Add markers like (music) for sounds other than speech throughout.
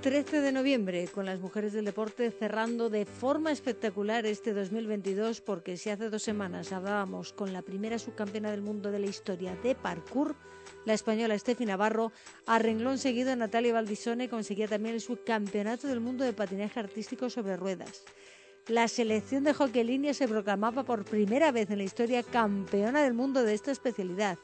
13 de noviembre, con las mujeres del deporte cerrando de forma espectacular este 2022, porque si hace dos semanas hablábamos con la primera subcampeona del mundo de la historia de parkour, la española Steffi Navarro, a renglón seguido Natalia Valdisone conseguía también el subcampeonato del mundo de patinaje artístico sobre ruedas. La selección de hockey línea se proclamaba por primera vez en la historia campeona del mundo de esta especialidad.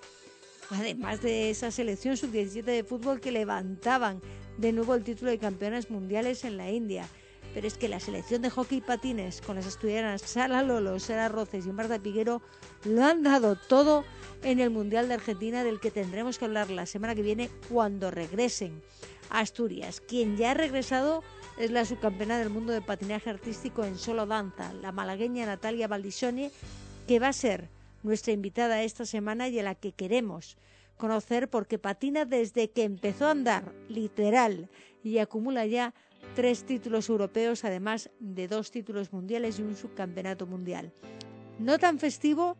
Además de esa selección sub-17 de fútbol que levantaban de nuevo el título de campeonas mundiales en la India. Pero es que la selección de hockey patines con las asturianas Sara Lolo, Sara Roces y Marta Piguero lo han dado todo en el Mundial de Argentina del que tendremos que hablar la semana que viene cuando regresen a Asturias. Quien ya ha regresado es la subcampeona del mundo de patinaje artístico en solo danza, la malagueña Natalia Valdisone, que va a ser nuestra invitada esta semana y a la que queremos conocer porque patina desde que empezó a andar, literal, y acumula ya tres títulos europeos, además de dos títulos mundiales y un subcampeonato mundial. No tan festivo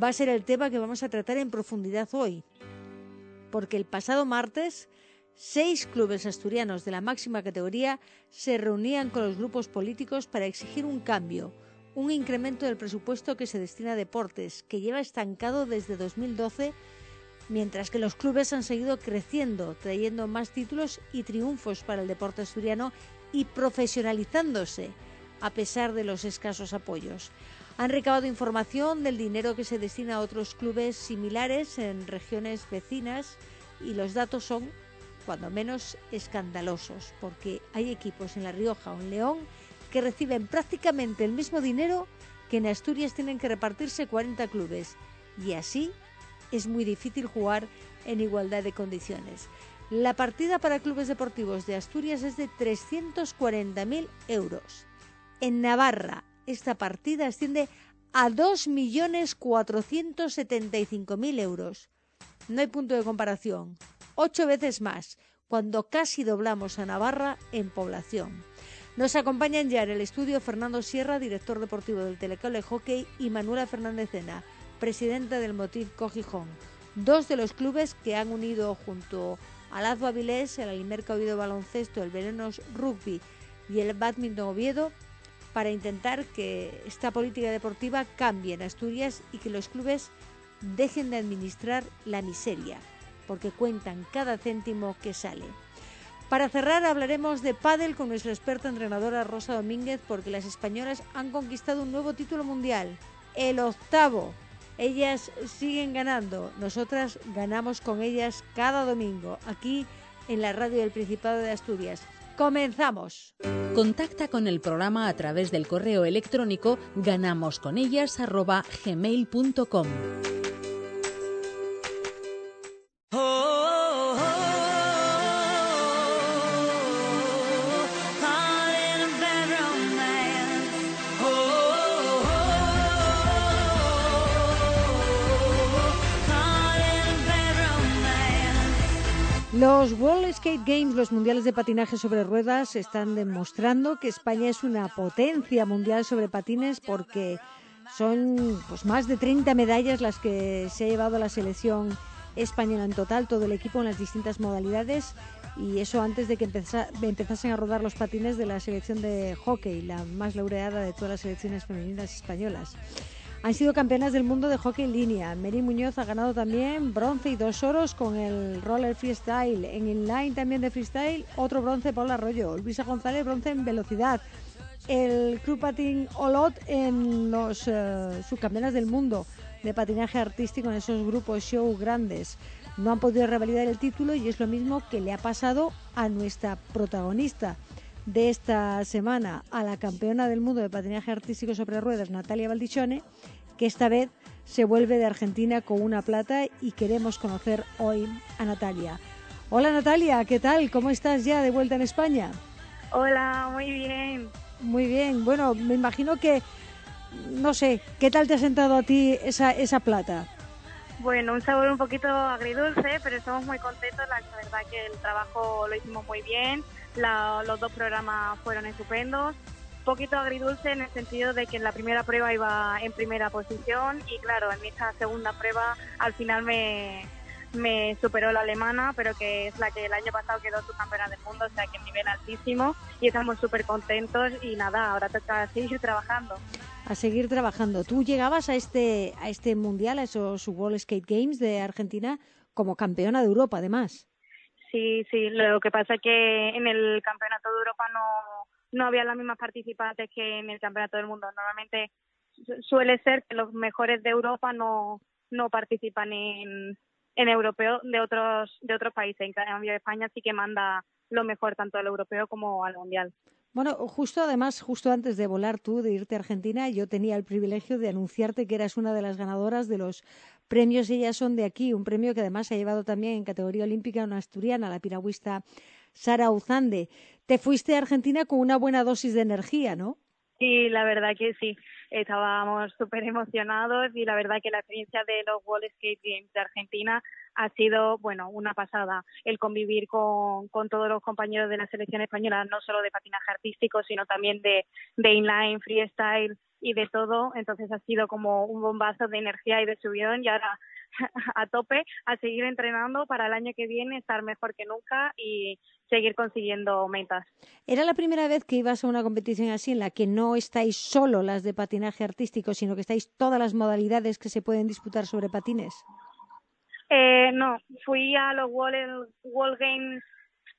va a ser el tema que vamos a tratar en profundidad hoy, porque el pasado martes seis clubes asturianos de la máxima categoría se reunían con los grupos políticos para exigir un cambio, un incremento del presupuesto que se destina a deportes, que lleva estancado desde 2012 mientras que los clubes han seguido creciendo, trayendo más títulos y triunfos para el deporte asturiano y profesionalizándose a pesar de los escasos apoyos. Han recabado información del dinero que se destina a otros clubes similares en regiones vecinas y los datos son, cuando menos, escandalosos, porque hay equipos en La Rioja o en León que reciben prácticamente el mismo dinero que en Asturias tienen que repartirse 40 clubes. Y así es muy difícil jugar en igualdad de condiciones. La partida para clubes deportivos de Asturias es de 340.000 euros. En Navarra, esta partida asciende a 2.475.000 euros. No hay punto de comparación. Ocho veces más, cuando casi doblamos a Navarra en población. Nos acompañan ya en el estudio Fernando Sierra, director deportivo del Telecable Hockey, y Manuela Fernández Cena, presidenta del Motiv Cogijón, dos de los clubes que han unido junto al Azua Avilés, el Alimerca Oviedo Baloncesto, el Venenos Rugby y el Badminton Oviedo para intentar que esta política deportiva cambie en Asturias y que los clubes dejen de administrar la miseria, porque cuentan cada céntimo que sale. Para cerrar hablaremos de pádel con nuestra experta entrenadora Rosa Domínguez porque las españolas han conquistado un nuevo título mundial, el octavo ellas siguen ganando, nosotras ganamos con ellas cada domingo, aquí en la radio del Principado de Asturias. Comenzamos. Contacta con el programa a través del correo electrónico ganamosconellas.gmail.com. Los World Skate Games, los mundiales de patinaje sobre ruedas, están demostrando que España es una potencia mundial sobre patines porque son pues, más de 30 medallas las que se ha llevado la selección española en total, todo el equipo en las distintas modalidades y eso antes de que empezasen a rodar los patines de la selección de hockey, la más laureada de todas las selecciones femeninas españolas. Han sido campeonas del mundo de hockey en línea. Mary Muñoz ha ganado también bronce y dos oros con el roller freestyle. En el line también de freestyle, otro bronce Paula Arroyo. Luisa González, bronce en velocidad. El Club Patin Olot en los uh, subcampeonas del mundo de patinaje artístico en esos grupos show grandes. No han podido revalidar el título y es lo mismo que le ha pasado a nuestra protagonista de esta semana, a la campeona del mundo de patinaje artístico sobre ruedas, Natalia Valdichone, que esta vez se vuelve de Argentina con una plata y queremos conocer hoy a Natalia. Hola Natalia, ¿qué tal? ¿Cómo estás ya de vuelta en España? Hola, muy bien. Muy bien, bueno, me imagino que, no sé, ¿qué tal te ha sentado a ti esa, esa plata? Bueno, un sabor un poquito agridulce, pero estamos muy contentos. La verdad que el trabajo lo hicimos muy bien. los dos programas fueron estupendos. Un poquito agridulce en el sentido de que en la primera prueba iba en primera posición y claro, en esta segunda prueba al final me, me superó la alemana, pero que es la que el año pasado quedó subcampeona del mundo, o sea que nivel altísimo y estamos súper contentos y nada, ahora toca seguir trabajando. A seguir trabajando. Tú llegabas a este, a este mundial, a esos World Skate Games de Argentina, como campeona de Europa, además. Sí, sí, lo que pasa es que en el Campeonato de Europa no, no había las mismas participantes que en el Campeonato del Mundo. Normalmente suele ser que los mejores de Europa no, no participan en, en europeo de otros de otros países. En cambio, España sí que manda lo mejor tanto al europeo como al mundial. Bueno, justo además, justo antes de volar tú, de irte a Argentina, yo tenía el privilegio de anunciarte que eras una de las ganadoras de los premios Ellas son de aquí, un premio que además ha llevado también en categoría olímpica una asturiana, la piragüista Sara Uzande. Te fuiste a Argentina con una buena dosis de energía, ¿no? Sí, la verdad que sí. Estábamos súper emocionados y la verdad que la experiencia de los World Skate Games de Argentina ha sido, bueno, una pasada. El convivir con, con todos los compañeros de la selección española, no solo de patinaje artístico, sino también de, de inline, freestyle y de todo. Entonces ha sido como un bombazo de energía y de subidón y ahora (laughs) a tope a seguir entrenando para el año que viene estar mejor que nunca y seguir consiguiendo metas. ¿Era la primera vez que ibas a una competición así en la que no estáis solo las de patinaje artístico, sino que estáis todas las modalidades que se pueden disputar sobre patines? Eh, no, fui a los World, World Games,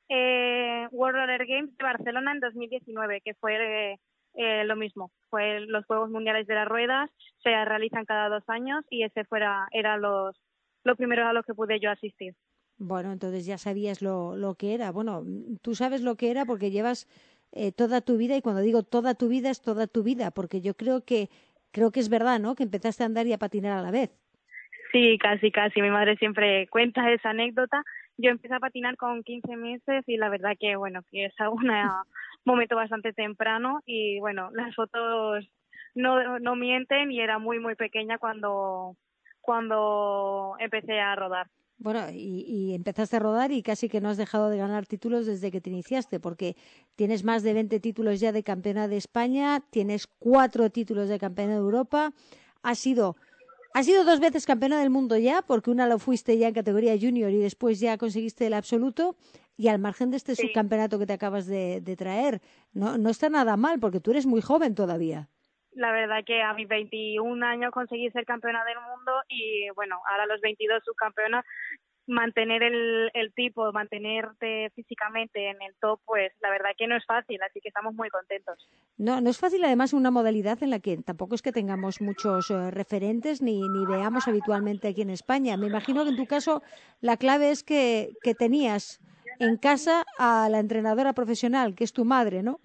eh, World Roller Games de Barcelona en 2019, que fue eh, lo mismo. Fue los Juegos Mundiales de las Ruedas, se realizan cada dos años y ese fuera era los lo primero a los que pude yo asistir. Bueno, entonces ya sabías lo, lo que era. Bueno, tú sabes lo que era porque llevas eh, toda tu vida y cuando digo toda tu vida es toda tu vida, porque yo creo que creo que es verdad, ¿no? Que empezaste a andar y a patinar a la vez. Sí, casi, casi. Mi madre siempre cuenta esa anécdota. Yo empecé a patinar con 15 meses y la verdad que, bueno, que es un (laughs) momento bastante temprano y, bueno, las fotos no, no mienten y era muy, muy pequeña cuando, cuando empecé a rodar. Bueno, y, empezaste a rodar y casi que no has dejado de ganar títulos desde que te iniciaste, porque tienes más de 20 títulos ya de campeona de España, tienes cuatro títulos de campeona de Europa, has sido, has sido dos veces campeona del mundo ya, porque una lo fuiste ya en categoría junior y después ya conseguiste el absoluto, y al margen de este subcampeonato que te acabas de, de traer, no, no está nada mal, porque tú eres muy joven todavía. La verdad que a mis 21 años conseguí ser campeona del mundo y bueno, ahora a los 22 subcampeona, mantener el, el tipo, mantenerte físicamente en el top, pues la verdad que no es fácil, así que estamos muy contentos. No, no es fácil además una modalidad en la que tampoco es que tengamos muchos eh, referentes ni, ni veamos habitualmente aquí en España. Me imagino que en tu caso la clave es que, que tenías en casa a la entrenadora profesional, que es tu madre, ¿no?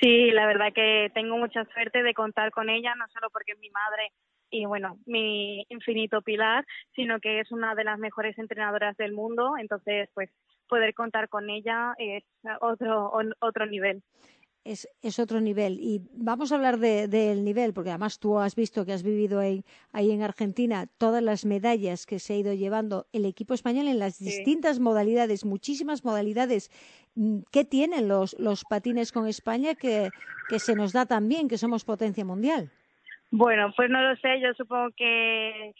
Sí, la verdad que tengo mucha suerte de contar con ella, no solo porque es mi madre y bueno, mi infinito pilar, sino que es una de las mejores entrenadoras del mundo, entonces pues poder contar con ella es otro otro nivel es, es otro nivel. Y vamos a hablar del de, nivel, porque además tú has visto que has vivido ahí, ahí en Argentina todas las medallas que se ha ido llevando el equipo español en las distintas modalidades, muchísimas modalidades. Mm, ¿Qué tienen los, los patines con España que, que se nos da tan bien, que somos potencia mundial? Bueno, pues no lo sé, yo supongo que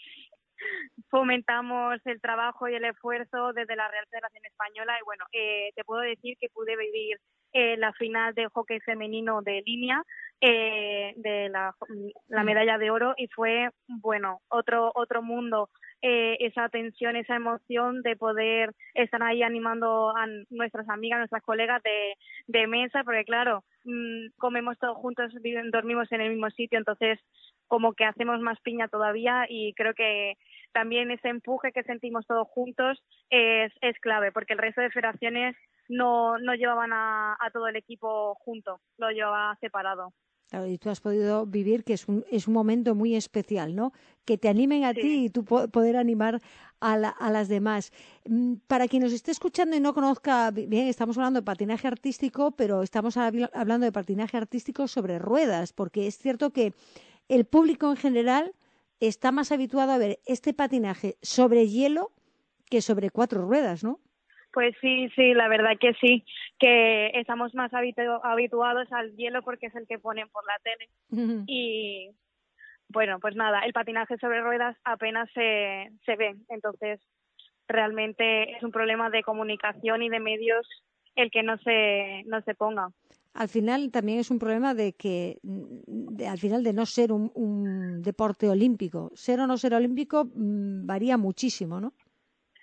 fomentamos el trabajo y el esfuerzo desde la Real Federación Española y bueno, eh, te puedo decir que pude vivir eh, la final de hockey femenino de línea eh, de la, la, medalla de oro y fue bueno otro otro mundo eh, esa tensión esa emoción de poder estar ahí animando a nuestras amigas nuestras colegas de, de mesa porque claro mm, comemos todos juntos dormimos en el mismo sitio entonces como que hacemos más piña todavía y creo que también ese empuje que sentimos todos juntos es, es clave porque el resto de federaciones no, no llevaban a, todo el equipo junto, lo llevaba separado. Claro, y tú has podido vivir que es un, es un momento muy especial, ¿no? Que te animen a ti y tú poder animar a, a las demás. Mm, para quien nos esté escuchando y no conozca, bien, estamos hablando de patinaje artístico, pero estamos hablando de patinaje artístico sobre ruedas, porque es cierto que el público en general está más habituado a ver este patinaje sobre hielo que sobre cuatro ruedas, ¿no? Pues sí, sí, la verdad que sí, que estamos más habituados al hielo porque es el que ponen por la tele. y bueno, pues nada, el patinaje sobre ruedas apenas se, se ve, entonces realmente es un problema de comunicación y de medios el que no se, no se ponga. Al final también es un problema de que, de, al final de no ser un, un, deporte olímpico. Ser o no ser olímpico mmm, varía muchísimo, ¿no?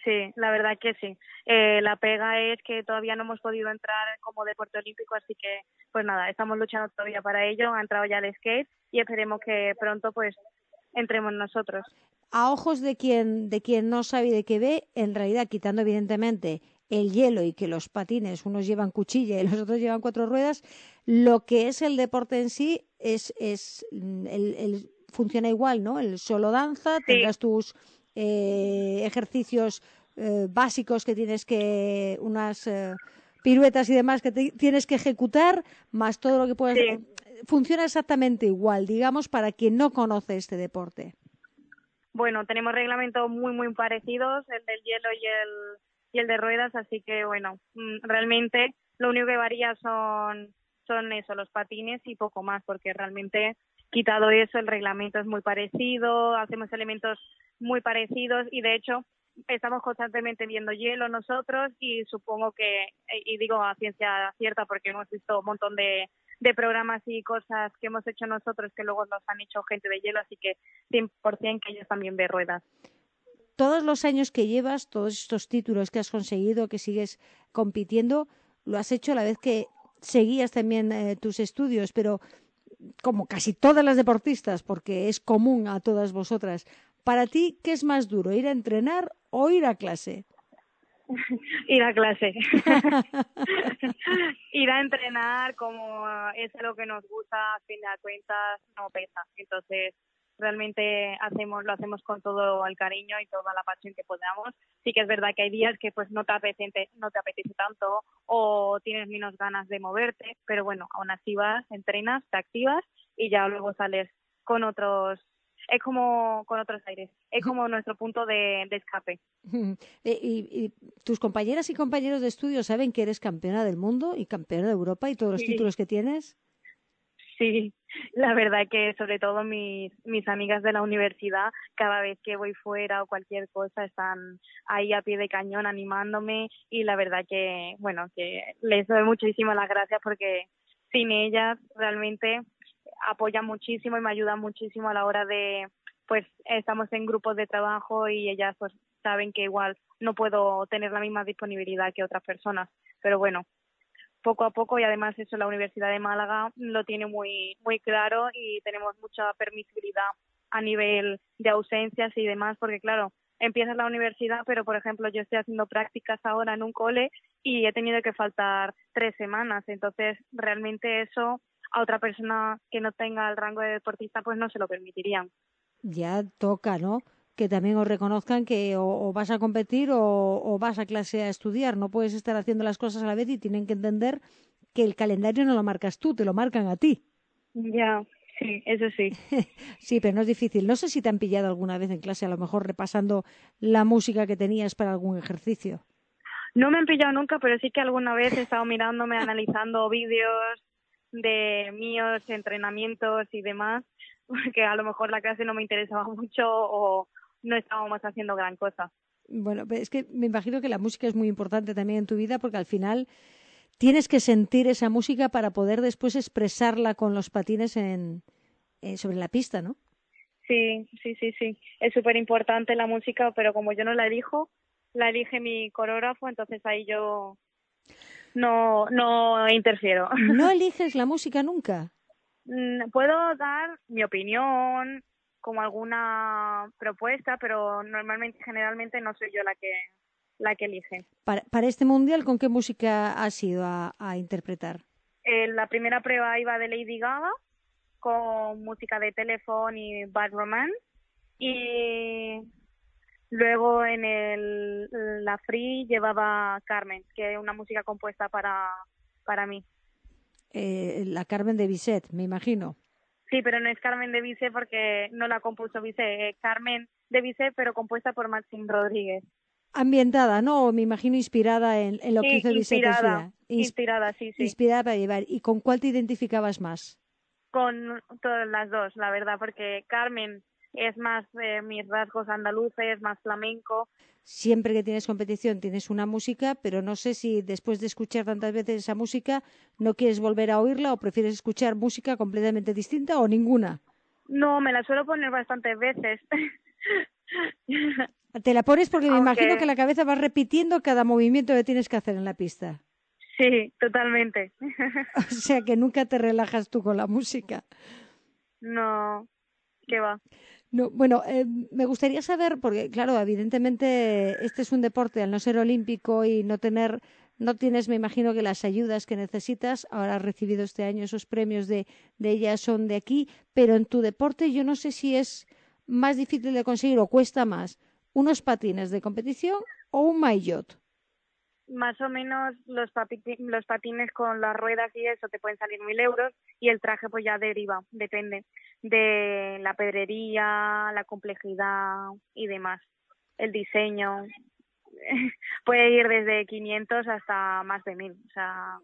Sí, la verdad que sí. Eh, la pega es que todavía no hemos podido entrar como deporte olímpico, así que pues nada, estamos luchando todavía para ello. Ha entrado ya el skate y esperemos que pronto pues entremos nosotros. A ojos de quien de quien no sabe de qué ve, en realidad quitando evidentemente el hielo y que los patines unos llevan cuchilla y los otros llevan cuatro ruedas, lo que es el deporte en sí es es el, el funciona igual, ¿no? El solo danza, sí. tengas tus eh, ejercicios eh, básicos que tienes que unas eh, piruetas y demás que te, tienes que ejecutar más todo lo que puedas sí. funciona exactamente igual digamos para quien no conoce este deporte bueno tenemos reglamentos muy muy parecidos el del hielo y el y el de ruedas así que bueno mm, realmente lo único que varía son son eso los patines y poco más porque realmente quitado eso el reglamento es muy parecido hacemos elementos muy parecidos y de hecho estamos constantemente viendo hielo nosotros y supongo que, y digo a ciencia cierta porque hemos visto un montón de, programas y cosas que hemos hecho nosotros que luego nos han hecho gente de hielo, así que 100% que ellos también ve ruedas. Todos los años que llevas, todos estos títulos que has conseguido, que sigues compitiendo, lo has hecho a la vez que seguías también eh, tus estudios, pero como casi todas las deportistas, porque es común a todas vosotras, para ti, ¿qué es más duro, ir a entrenar o ir a clase? (laughs) ir a clase. (laughs) ir a entrenar como es lo que nos gusta, a fin de cuentas, no pesa. Entonces, realmente hacemos lo hacemos con todo el cariño y toda la pasión que podamos. Sí que es verdad que hay días que pues no te apetece, no te apetece tanto o tienes menos ganas de moverte, pero bueno, aún así vas, entrenas, te activas y ya luego sales con otros es como con otros aires, es como nuestro punto de, de escape. Eh, ¿Y, ¿Y, tus compañeras y compañeros de estudio saben que eres campeona del mundo y campeona de Europa y todos los sí. títulos que tienes? Sí, la verdad que sobre todo mis, mis amigas de la universidad, cada vez que voy fuera o cualquier cosa, están ahí a pie de cañón animándome y la verdad que, bueno, que les doy muchísimas las gracias porque sin ellas realmente apoya muchísimo y me ayuda muchísimo a la hora de, pues estamos en grupos de trabajo y ellas pues saben que igual no puedo tener la misma disponibilidad que otras personas, pero bueno, poco a poco y además eso la Universidad de Málaga lo tiene muy muy claro y tenemos mucha permisibilidad a nivel de ausencias y demás porque claro empiezas la universidad pero por ejemplo yo estoy haciendo prácticas ahora en un cole y he tenido que faltar tres semanas. Entonces realmente eso a otra persona que no tenga el rango de deportista pues no se lo permitirían. Ya toca, ¿no? Que también os reconozcan que o, o vas a competir o, o, vas a clase a estudiar. No puedes estar haciendo las cosas a la vez y tienen que entender que el calendario no lo marcas tú, te lo marcan a ti. Ya, sí, eso sí. (laughs) sí, pero no es difícil. No sé si te han pillado alguna vez en clase, a lo mejor repasando la música que tenías para algún ejercicio. No me han pillado nunca, pero sí que alguna vez he estado mirándome, analizando vídeos de míos entrenamientos y demás, (laughs) porque a lo mejor la clase no me interesaba (laughs) mucho o no estábamos haciendo gran cosa. Bueno, es que me imagino que la música es muy importante también en tu vida porque al final tienes que sentir esa música para poder después expresarla con los patines en, en sobre la pista, ¿no? Sí, sí, sí, sí. Es súper importante la música, pero como yo no la elijo, la elige mi coreógrafo, entonces ahí yo no, no interfiero. ¿No (laughs) eliges la música nunca? Mm, puedo dar mi opinión, como alguna propuesta, pero normalmente, generalmente no soy yo la que la que elige. Para, para este mundial, ¿con qué música has ido a, a interpretar? Eh, la primera prueba iba de Lady Gaga, con música de Telephone y Bad Romance, y Luego en el, la Free llevaba Carmen, que es una música compuesta para, para mí. Eh, la Carmen de Bizet, me imagino. Sí, pero no es Carmen de Vice porque no la compuso Vice, es Carmen de Vice, pero compuesta por Maxim Rodríguez. Ambientada, ¿no? Me imagino inspirada en, lo que hizo Vice inspirada, inspirada, sí, sí. Inspirada para llevar. ¿Y con cuál te identificabas más? Con todas las dos, la verdad, porque Carmen es más eh, mis rasgos andaluces, más flamenco. Siempre que tienes competición tienes una música, pero no sé si después de escuchar tantas veces esa música no quieres volver a oírla o prefieres escuchar música completamente distinta o ninguna. No, me la suelo poner bastantes veces. (laughs) Te la pones porque me imagino que la cabeza va repitiendo cada movimiento que tienes que hacer en la pista. Sí, totalmente. (laughs) o sea que nunca te relajas tú con la música. No, ¿qué va? No, bueno, eh, me gustaría saber, porque claro, evidentemente este es un deporte al no ser olímpico y no tener, no tienes, me imagino que las ayudas que necesitas, ahora has recibido este año esos premios de, de ellas son de aquí, pero en tu deporte yo no sé si es más difícil de conseguir o cuesta más unos patines de competición o un maillot más o menos los, los patines con las ruedas y eso te pueden salir mil euros y el traje pues ya deriva, depende de la pedrería, la complejidad y demás, el diseño. (laughs) Puede ir desde 500 hasta más de mil, o sea...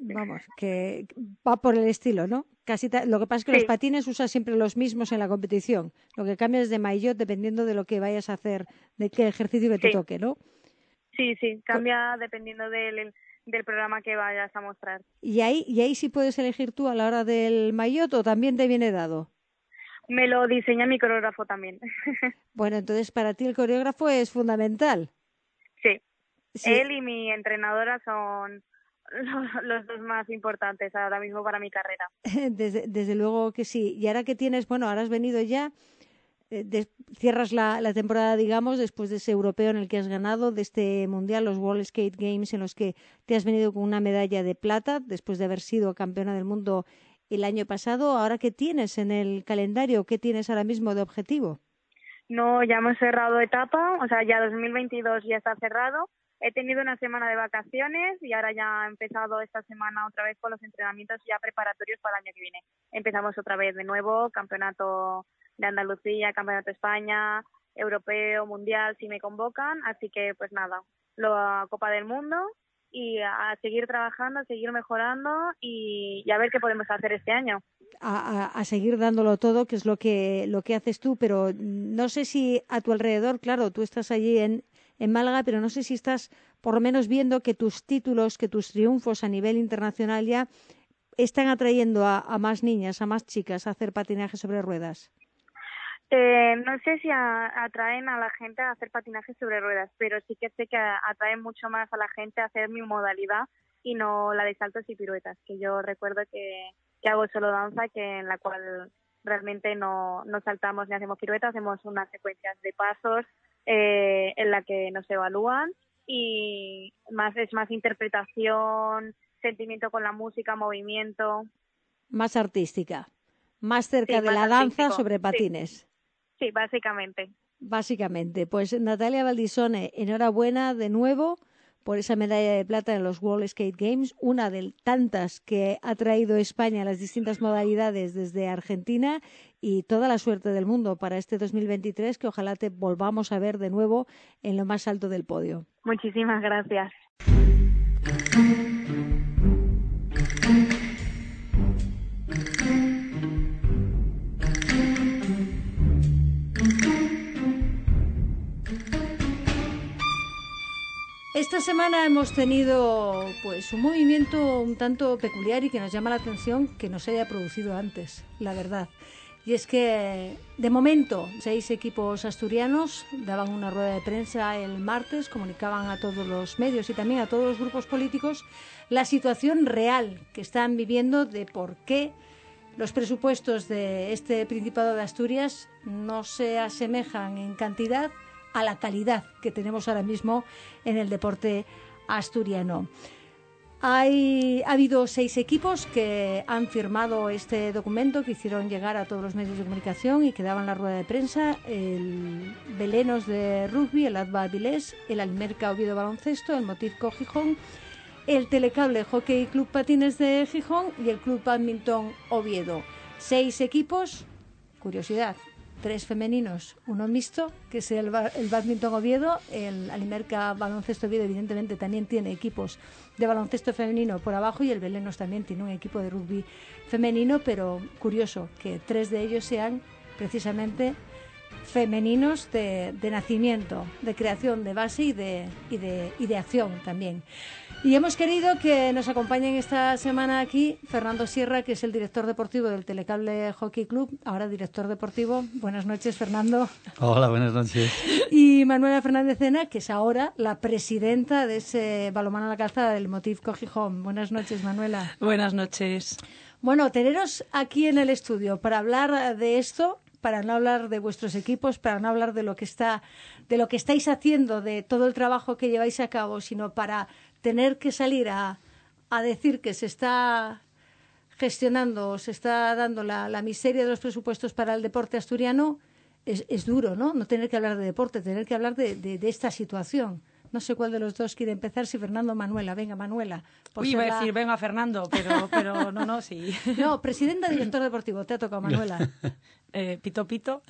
Vamos, que va por el estilo, ¿no? Casi lo que pasa es que los patines usas siempre los mismos en la competición. Lo que cambia es de maillot dependiendo de lo que vayas a hacer, de qué ejercicio que te toque, ¿no? Sí, sí, cambia dependiendo del, del programa que vayas a mostrar. ¿Y ahí, ¿Y ahí sí puedes elegir tú a la hora del maillot o también te viene dado? Me lo diseña mi coreógrafo también. (laughs) bueno, entonces para ti el coreógrafo es fundamental. Sí. Él y mi entrenadora son (laughs) los, dos más importantes ahora mismo para mi carrera. (laughs) Desde, desde luego que sí. Y ahora que tienes, bueno, ahora has venido ya eh, cierras la, la, temporada, digamos, después de ese europeo en el que has ganado, de este mundial, los World Skate Games, en los que te has venido con una medalla de plata, después de haber sido campeona del mundo el año pasado. Ahora, ¿qué tienes en el calendario? ¿Qué tienes ahora mismo de objetivo? No, ya hemos cerrado etapa, o sea, ya 2022 ya está cerrado. He tenido una semana de vacaciones y ahora ya he empezado esta semana otra vez con los entrenamientos ya preparatorios para el año que viene. Empezamos otra vez de nuevo, campeonato de Andalucía, Campeonato de España, Europeo, Mundial, si me convocan. Así que, pues nada, la Copa del Mundo y a seguir trabajando, a seguir mejorando y, a ver qué podemos hacer este año. A, seguir dándolo todo, que es lo que, lo que haces tú, pero no sé si a tu alrededor, claro, tú estás allí en, en Málaga, pero no sé si estás por lo menos viendo que tus títulos, que tus triunfos a nivel internacional ya están atrayendo a más niñas, a más chicas a hacer patinaje sobre ruedas. Eh, no sé si atraen a la gente a hacer patinaje sobre ruedas, pero sí que sé que atraen mucho más a la gente a hacer mi modalidad y no la de saltos y piruetas, que yo recuerdo que, que hago solo danza, que en la cual realmente no, no saltamos ni hacemos piruetas, hacemos unas secuencias de pasos eh, en la que nos evalúan y más es más interpretación, sentimiento con la música, movimiento. Más artística, más cerca de la danza sobre patines. Sí, básicamente. Básicamente. Pues Natalia Valdisone, enhorabuena de nuevo por esa medalla de plata en los World Skate Games, una de tantas que ha traído España a las distintas modalidades desde Argentina y toda la suerte del mundo para este 2023 que ojalá te volvamos a ver de nuevo en lo más alto del podio. Muchísimas gracias. Esta semana hemos tenido pues un movimiento un tanto peculiar y que nos llama la atención que no se haya producido antes, la verdad. Y es que de momento seis equipos asturianos daban una rueda de prensa el martes, comunicaban a todos los medios y también a todos los grupos políticos la situación real que están viviendo de por qué los presupuestos de este Principado de Asturias no se asemejan en cantidad a la calidad que tenemos ahora mismo en el deporte asturiano. Hay, ha habido seis equipos que han firmado este documento que hicieron llegar a todos los medios de comunicación y que daban la rueda de prensa. El Belenos de rugby, el Adva Avilés, el Almerca Oviedo Baloncesto, el Motivco Gijón, el Telecable Hockey Club Patines de Gijón y el Club Badminton Oviedo. Seis equipos, curiosidad, tres femeninos, uno mixto, que es el, el Badminton Oviedo. El Alimerca Baloncesto Oviedo, evidentemente, también tiene equipos de baloncesto femenino por abajo y el Belenos también tiene un equipo de rugby femenino, pero curioso que tres de ellos sean precisamente femeninos de, de nacimiento, de creación, de base y de, y de, y de acción también. Y hemos querido que nos acompañen esta semana aquí Fernando Sierra, que es el director deportivo del Telecable Hockey Club, ahora director deportivo. Buenas noches, Fernando. Hola, buenas noches. Y Manuela Fernández Cena, que es ahora la presidenta de ese balomano a la calzada del Motiv Cogijón. Buenas noches, Manuela. Buenas noches. Bueno, teneros aquí en el estudio para hablar de esto, para no hablar de vuestros equipos, para no hablar de lo que está, de lo que estáis haciendo, de todo el trabajo que lleváis a cabo, sino para tener que salir a, a decir que se está gestionando, se está dando la, la, miseria de los presupuestos para el deporte asturiano, es, es, duro, ¿no? No tener que hablar de deporte, tener que hablar de, de, de, esta situación. No sé cuál de los dos quiere empezar, si Fernando o Manuela. Venga, Manuela. Uy, iba a decir, venga, Fernando, pero, pero no, no, sí. (laughs) No, presidenta, director deportivo, te ha tocado, Manuela. (laughs) eh, pito, pito.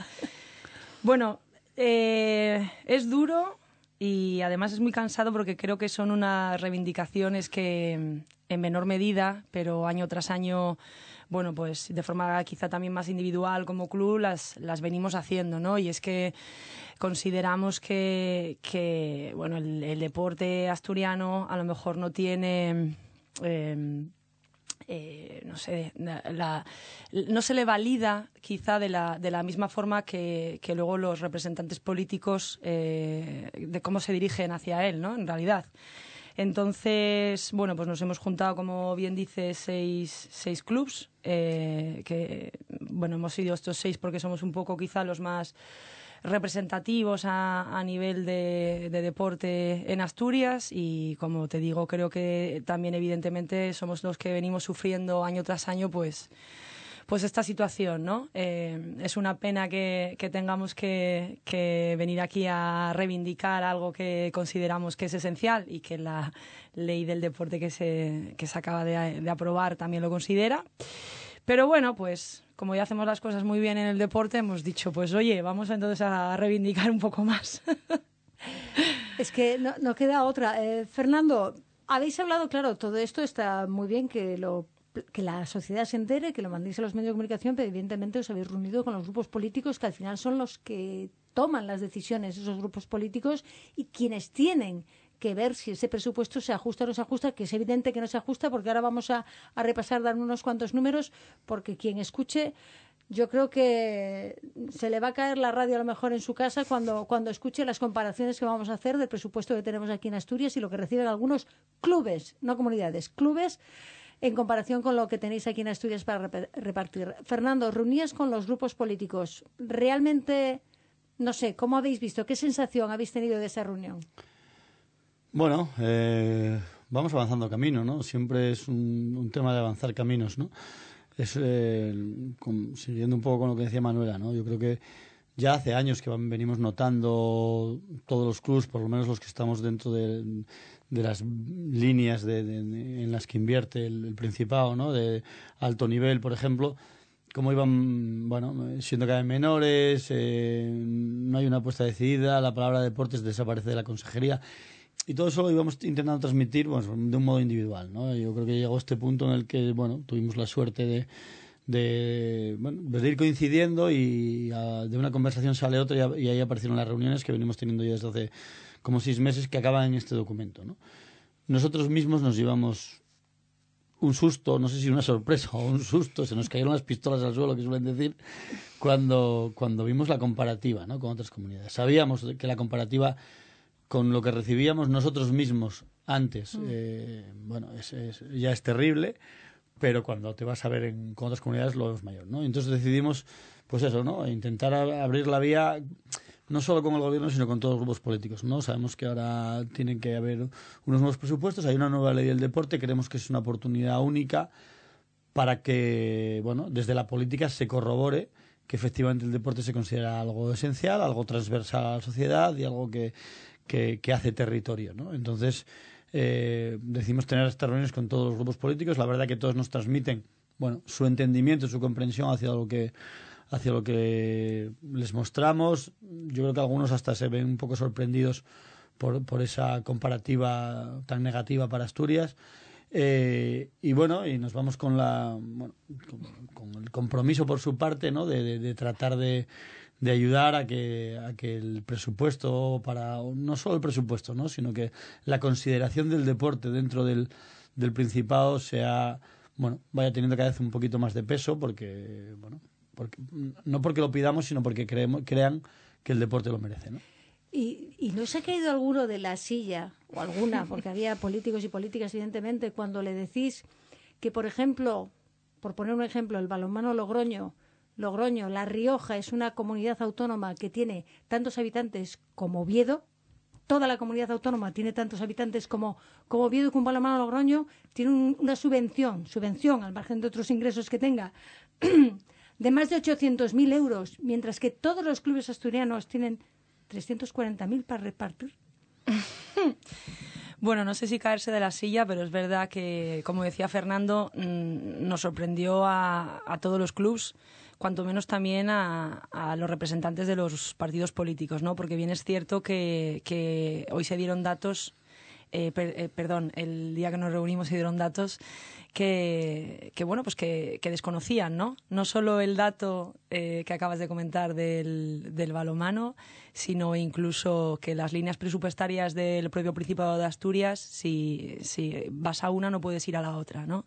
Bueno, eh, es duro, y además es muy cansado porque creo que son unas reivindicaciones que en menor medida, pero año tras año, bueno, pues de forma quizá también más individual como club las, las venimos haciendo, ¿no? Y es que consideramos que, que bueno, el, el deporte asturiano a lo mejor no tiene... Eh, eh, no sé, la, no se le valida quizá de la, de la misma forma que, que luego los representantes políticos eh, de cómo se dirigen hacia él, ¿no? En realidad. Entonces, bueno, pues nos hemos juntado, como bien dice, seis, seis clubs, eh, que, bueno, hemos sido estos seis porque somos un poco quizá los más representativos a, a nivel de, de, deporte en Asturias y como te digo creo que también evidentemente somos los que venimos sufriendo año tras año pues pues esta situación, ¿no? Eh, es una pena que, tengamos que, venir aquí a reivindicar algo que consideramos que es esencial y que la ley del deporte que se, que se acaba de aprobar también lo considera. Pero bueno, pues como ya hacemos las cosas muy bien en el deporte, hemos dicho, pues oye, vamos entonces a reivindicar un poco más. (laughs) es que no, no queda otra. Eh, Fernando, habéis hablado, claro, todo esto está muy bien que lo que la sociedad se entere, que lo mandéis a los medios de comunicación, pero evidentemente os habéis reunido con los grupos políticos que al final son los que toman las decisiones, esos grupos políticos, y quienes tienen que ver si ese presupuesto se ajusta o no se ajusta, que es evidente que no se ajusta, porque ahora vamos a, repasar, dar unos cuantos números, porque quien escuche, yo creo que se le va a caer la radio a lo mejor en su casa cuando, cuando escuche las comparaciones que vamos a hacer del presupuesto que tenemos aquí en Asturias y lo que reciben algunos clubes, no comunidades, clubes en comparación con lo que tenéis aquí en Asturias para repartir. Fernando, reunías con los grupos políticos. ¿Realmente, no sé, cómo habéis visto? ¿Qué sensación habéis tenido de esa reunión? Bueno, eh, vamos avanzando camino, ¿no? Siempre es un, tema de avanzar caminos, ¿no? Es, eh, siguiendo un poco con lo que decía Manuela, ¿no? Yo creo que ya hace años que venimos notando todos los clubs, por lo menos los que estamos dentro de, las líneas de, en las que invierte el, el, Principado, ¿no? De alto nivel, por ejemplo, cómo iban, bueno, siendo cada vez menores, eh, no hay una apuesta decidida, la palabra deportes desaparece de la consejería y todo eso lo íbamos intentando transmitir bueno, de un modo individual. ¿no? Yo creo que llegó este punto en el que bueno, tuvimos la suerte de, de, bueno, de ir coincidiendo y a, de una conversación sale otra y, a, y, ahí aparecieron las reuniones que venimos teniendo ya desde hace como seis meses que acaban en este documento. ¿no? Nosotros mismos nos llevamos un susto, no sé si una sorpresa o un susto, se nos cayeron las pistolas al suelo, que suelen decir, cuando, cuando vimos la comparativa ¿no? con otras comunidades. Sabíamos que la comparativa con lo que recibíamos nosotros mismos antes, mm. eh, bueno, es, es, ya es terrible, pero cuando te vas a ver en, con otras comunidades lo es mayor, ¿no? Entonces decidimos, pues eso, ¿no? Intentar abrir la vía no solo con el gobierno, sino con todos los grupos políticos, ¿no? Sabemos que ahora tienen que haber unos nuevos presupuestos, hay una nueva ley del deporte, creemos que es una oportunidad única para que, bueno, desde la política se corrobore que efectivamente el deporte se considera algo esencial, algo transversal a la sociedad y algo que que, hace territorio. ¿no? Entonces, eh, decimos tener estas reuniones con todos los grupos políticos. La verdad que todos nos transmiten bueno, su entendimiento, su comprensión hacia lo que hacia lo que les mostramos. Yo creo que algunos hasta se ven un poco sorprendidos por, por esa comparativa tan negativa para Asturias. Eh, y bueno, y nos vamos con la bueno, con, el compromiso por su parte, ¿no? De, tratar de, de, ayudar a que, a que el presupuesto para no solo el presupuesto, ¿no? Sino que la consideración del deporte dentro del, del Principado sea bueno vaya teniendo cada vez un poquito más de peso porque bueno porque, no porque lo pidamos sino porque creemos, crean que el deporte lo merece, ¿no? ¿Y, ¿Y no se ha caído alguno de la silla, o alguna, porque había políticos y políticas, evidentemente, cuando le decís que, por ejemplo, por poner un ejemplo, el balonmano Logroño, Logroño, La Rioja es una comunidad autónoma que tiene tantos habitantes como Oviedo, toda la comunidad autónoma tiene tantos habitantes como, como Oviedo, que un balonmano Logroño tiene una subvención, subvención al margen de otros ingresos que tenga, (clears throat) de más de 800.000 euros, mientras que todos los clubes asturianos tienen 340.000 para repartir. (laughs) Bueno, no sé si caerse de la silla, pero es verdad que, como decía Fernando, mm, nos sorprendió a, todos los clubes, cuanto menos también a, los representantes de los partidos políticos, ¿no? Porque bien es cierto que, hoy se dieron datos, eh, eh, perdón, el día que nos reunimos se dieron datos que, bueno, pues que, desconocían, ¿no? No solo el dato eh, que acabas de comentar del, del balomano, sino incluso que las líneas presupuestarias del propio Principado de Asturias, si, si vas a una no puedes ir a la otra, ¿no?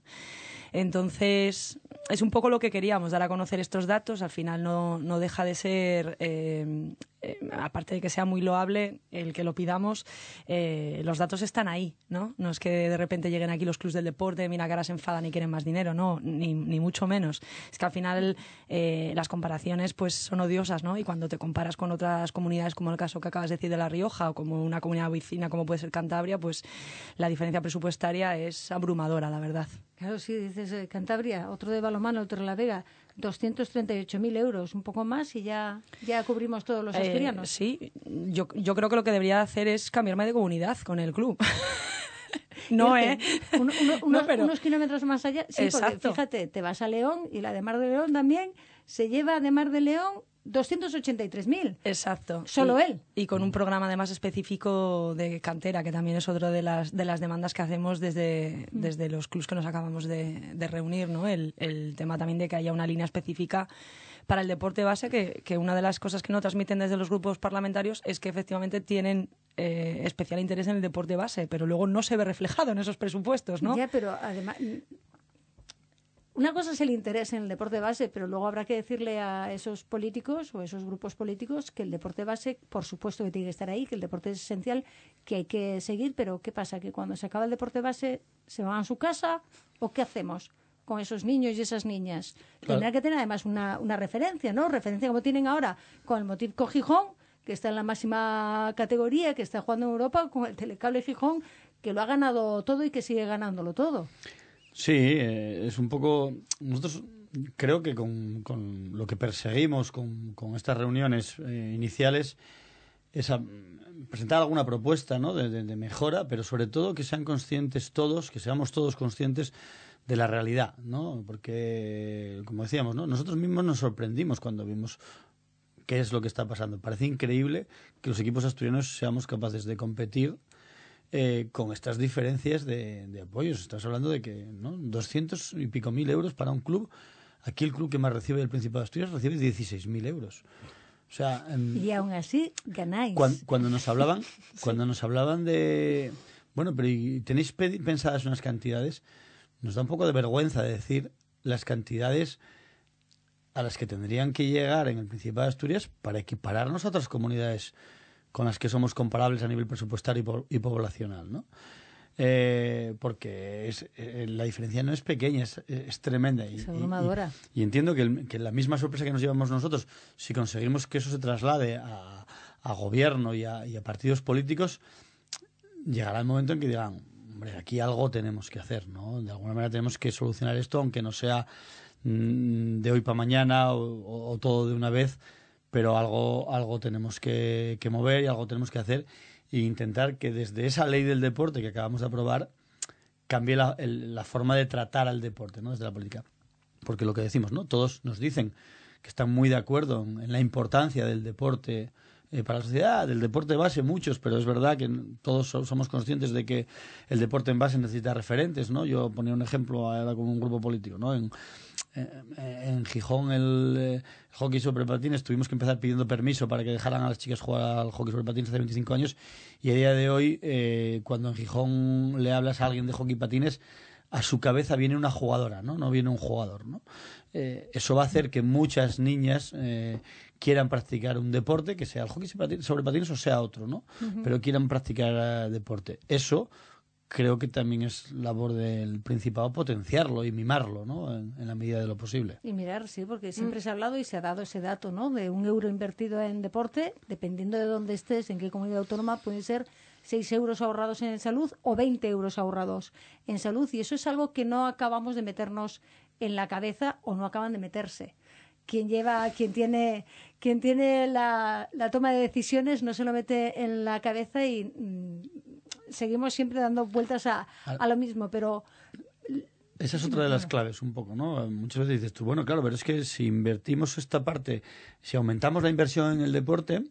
Entonces, es un poco lo que queríamos, dar a conocer estos datos. Al final no, no deja de ser, eh, eh, aparte de que sea muy loable el que lo pidamos, eh, los datos están ahí, ¿no? No es que de repente lleguen aquí los clubes del deporte, mira que ahora se enfadan y quieren más dinero, no, ni, ni mucho menos. Es que al final las comparaciones pues son odiosas, ¿no? Y cuando te comparas con otras comunidades, como el caso que acabas de decir de La Rioja, o como una comunidad vecina como puede ser Cantabria, pues la diferencia presupuestaria es abrumadora, la verdad. Claro, sí, dices eh, Cantabria, otro de Balomano, otro de La Vega, 238.000 euros, un poco más y ya, ya cubrimos todos los eh, asturianos. sí, yo, yo creo que lo que debería hacer es cambiarme de comunidad con el club. (laughs) no, ¿eh? (laughs) Unos kilómetros más allá. Sí, porque fíjate, te vas a León y la de Mar de León también se lleva de Mar de León 283.000. Exacto. Solo él. Y con un programa además específico de cantera, que también es otra de las, de las demandas que hacemos desde, mm. desde los clubs que nos acabamos de, reunir, ¿no? El, el, tema también de que haya una línea específica para el deporte base, que, que, una de las cosas que no transmiten desde los grupos parlamentarios es que efectivamente tienen eh, especial interés en el deporte base, pero luego no se ve reflejado en esos presupuestos, ¿no? Ya, pero además una cosa es el interés en el deporte base, pero luego habrá que decirle a esos políticos o esos grupos políticos que el deporte base, por supuesto que tiene que estar ahí, que el deporte es esencial, que hay que seguir, pero ¿qué pasa? Que cuando se acaba el deporte base, ¿se van a su casa o qué hacemos? con esos niños y esas niñas. Tendrá que tener además una, una referencia, ¿no? Referencia como tienen ahora con el Motivo Gijón, que está en la máxima categoría, que está jugando en Europa, con el Telecable Gijón, que lo ha ganado todo y que sigue ganándolo todo. Sí, eh, es un poco. Nosotros creo que con, con lo que perseguimos con, con estas reuniones eh, iniciales es presentar alguna propuesta ¿no? De, de, mejora, pero sobre todo que sean conscientes todos, que seamos todos conscientes de la realidad, ¿no? Porque, como decíamos, ¿no? nosotros mismos nos sorprendimos cuando vimos qué es lo que está pasando. Parece increíble que los equipos asturianos seamos capaces de competir eh, con estas diferencias de, de, apoyos. Estás hablando de que ¿no? 200 y pico mil euros para un club. Aquí el club que más recibe del Principado de Asturias recibe 16.000 euros. O sea, y aún así ganáis. Cuando, nos hablaban, (laughs) cuando nos hablaban de bueno, pero tenéis pensadas unas cantidades, nos da un poco de vergüenza decir las cantidades a las que tendrían que llegar en el Principado de Asturias para equipararnos a otras comunidades con las que somos comparables a nivel presupuestario y, poblacional, ¿no? Eh, porque es, eh, la diferencia no es pequeña, es, es tremenda. Y, y, entiendo que, que, la misma sorpresa que nos llevamos nosotros, si conseguimos que eso se traslade a, a gobierno y a, a, partidos políticos, llegará el momento en que digan, hombre, aquí algo tenemos que hacer, ¿no? De alguna manera tenemos que solucionar esto, aunque no sea mm, de hoy para mañana o, o todo de una vez, pero algo, algo tenemos que, mover y algo tenemos que hacer e intentar que desde esa ley del deporte que acabamos de aprobar cambie la, la forma de tratar al deporte ¿no? desde la política. porque lo que decimos, ¿no? Todos nos dicen que están muy de acuerdo en, la importancia del deporte eh, para la sociedad, del deporte base muchos, pero es verdad que todos somos conscientes de que el deporte en base necesita referentes, ¿no? Yo ponía un ejemplo ahora con un grupo político, ¿no? En, en Gijón el, eh, hockey sobre patines tuvimos que empezar pidiendo permiso para que dejaran a las chicas jugar al hockey sobre patines hace 25 años y a día de hoy eh, cuando en Gijón le hablas a alguien de hockey patines a su cabeza viene una jugadora, ¿no? No viene un jugador, ¿no? Eh, eso va a hacer que muchas niñas eh, quieran practicar un deporte, que sea el hockey sobre patines o sea otro, ¿no? Pero quieran practicar eh, deporte. Eso creo que también es labor del Principado potenciarlo y mimarlo, ¿no? En, la medida de lo posible. Y mirar, sí, porque siempre mm. se ha hablado y se ha dado ese dato, ¿no? De un euro invertido en deporte, dependiendo de dónde estés, en qué comunidad autónoma, puede ser 6 euros ahorrados en salud o 20 euros ahorrados en salud. Y eso es algo que no acabamos de meternos en la cabeza o no acaban de meterse. Quien lleva, quien tiene, quien tiene la, toma de decisiones no se lo mete en la cabeza y mm, seguimos siempre dando vueltas a, a lo mismo, pero esa es otra de las claves, un poco, ¿no? Muchas veces dices tú, bueno, claro, pero es que si invertimos esta parte, si aumentamos la inversión en el deporte,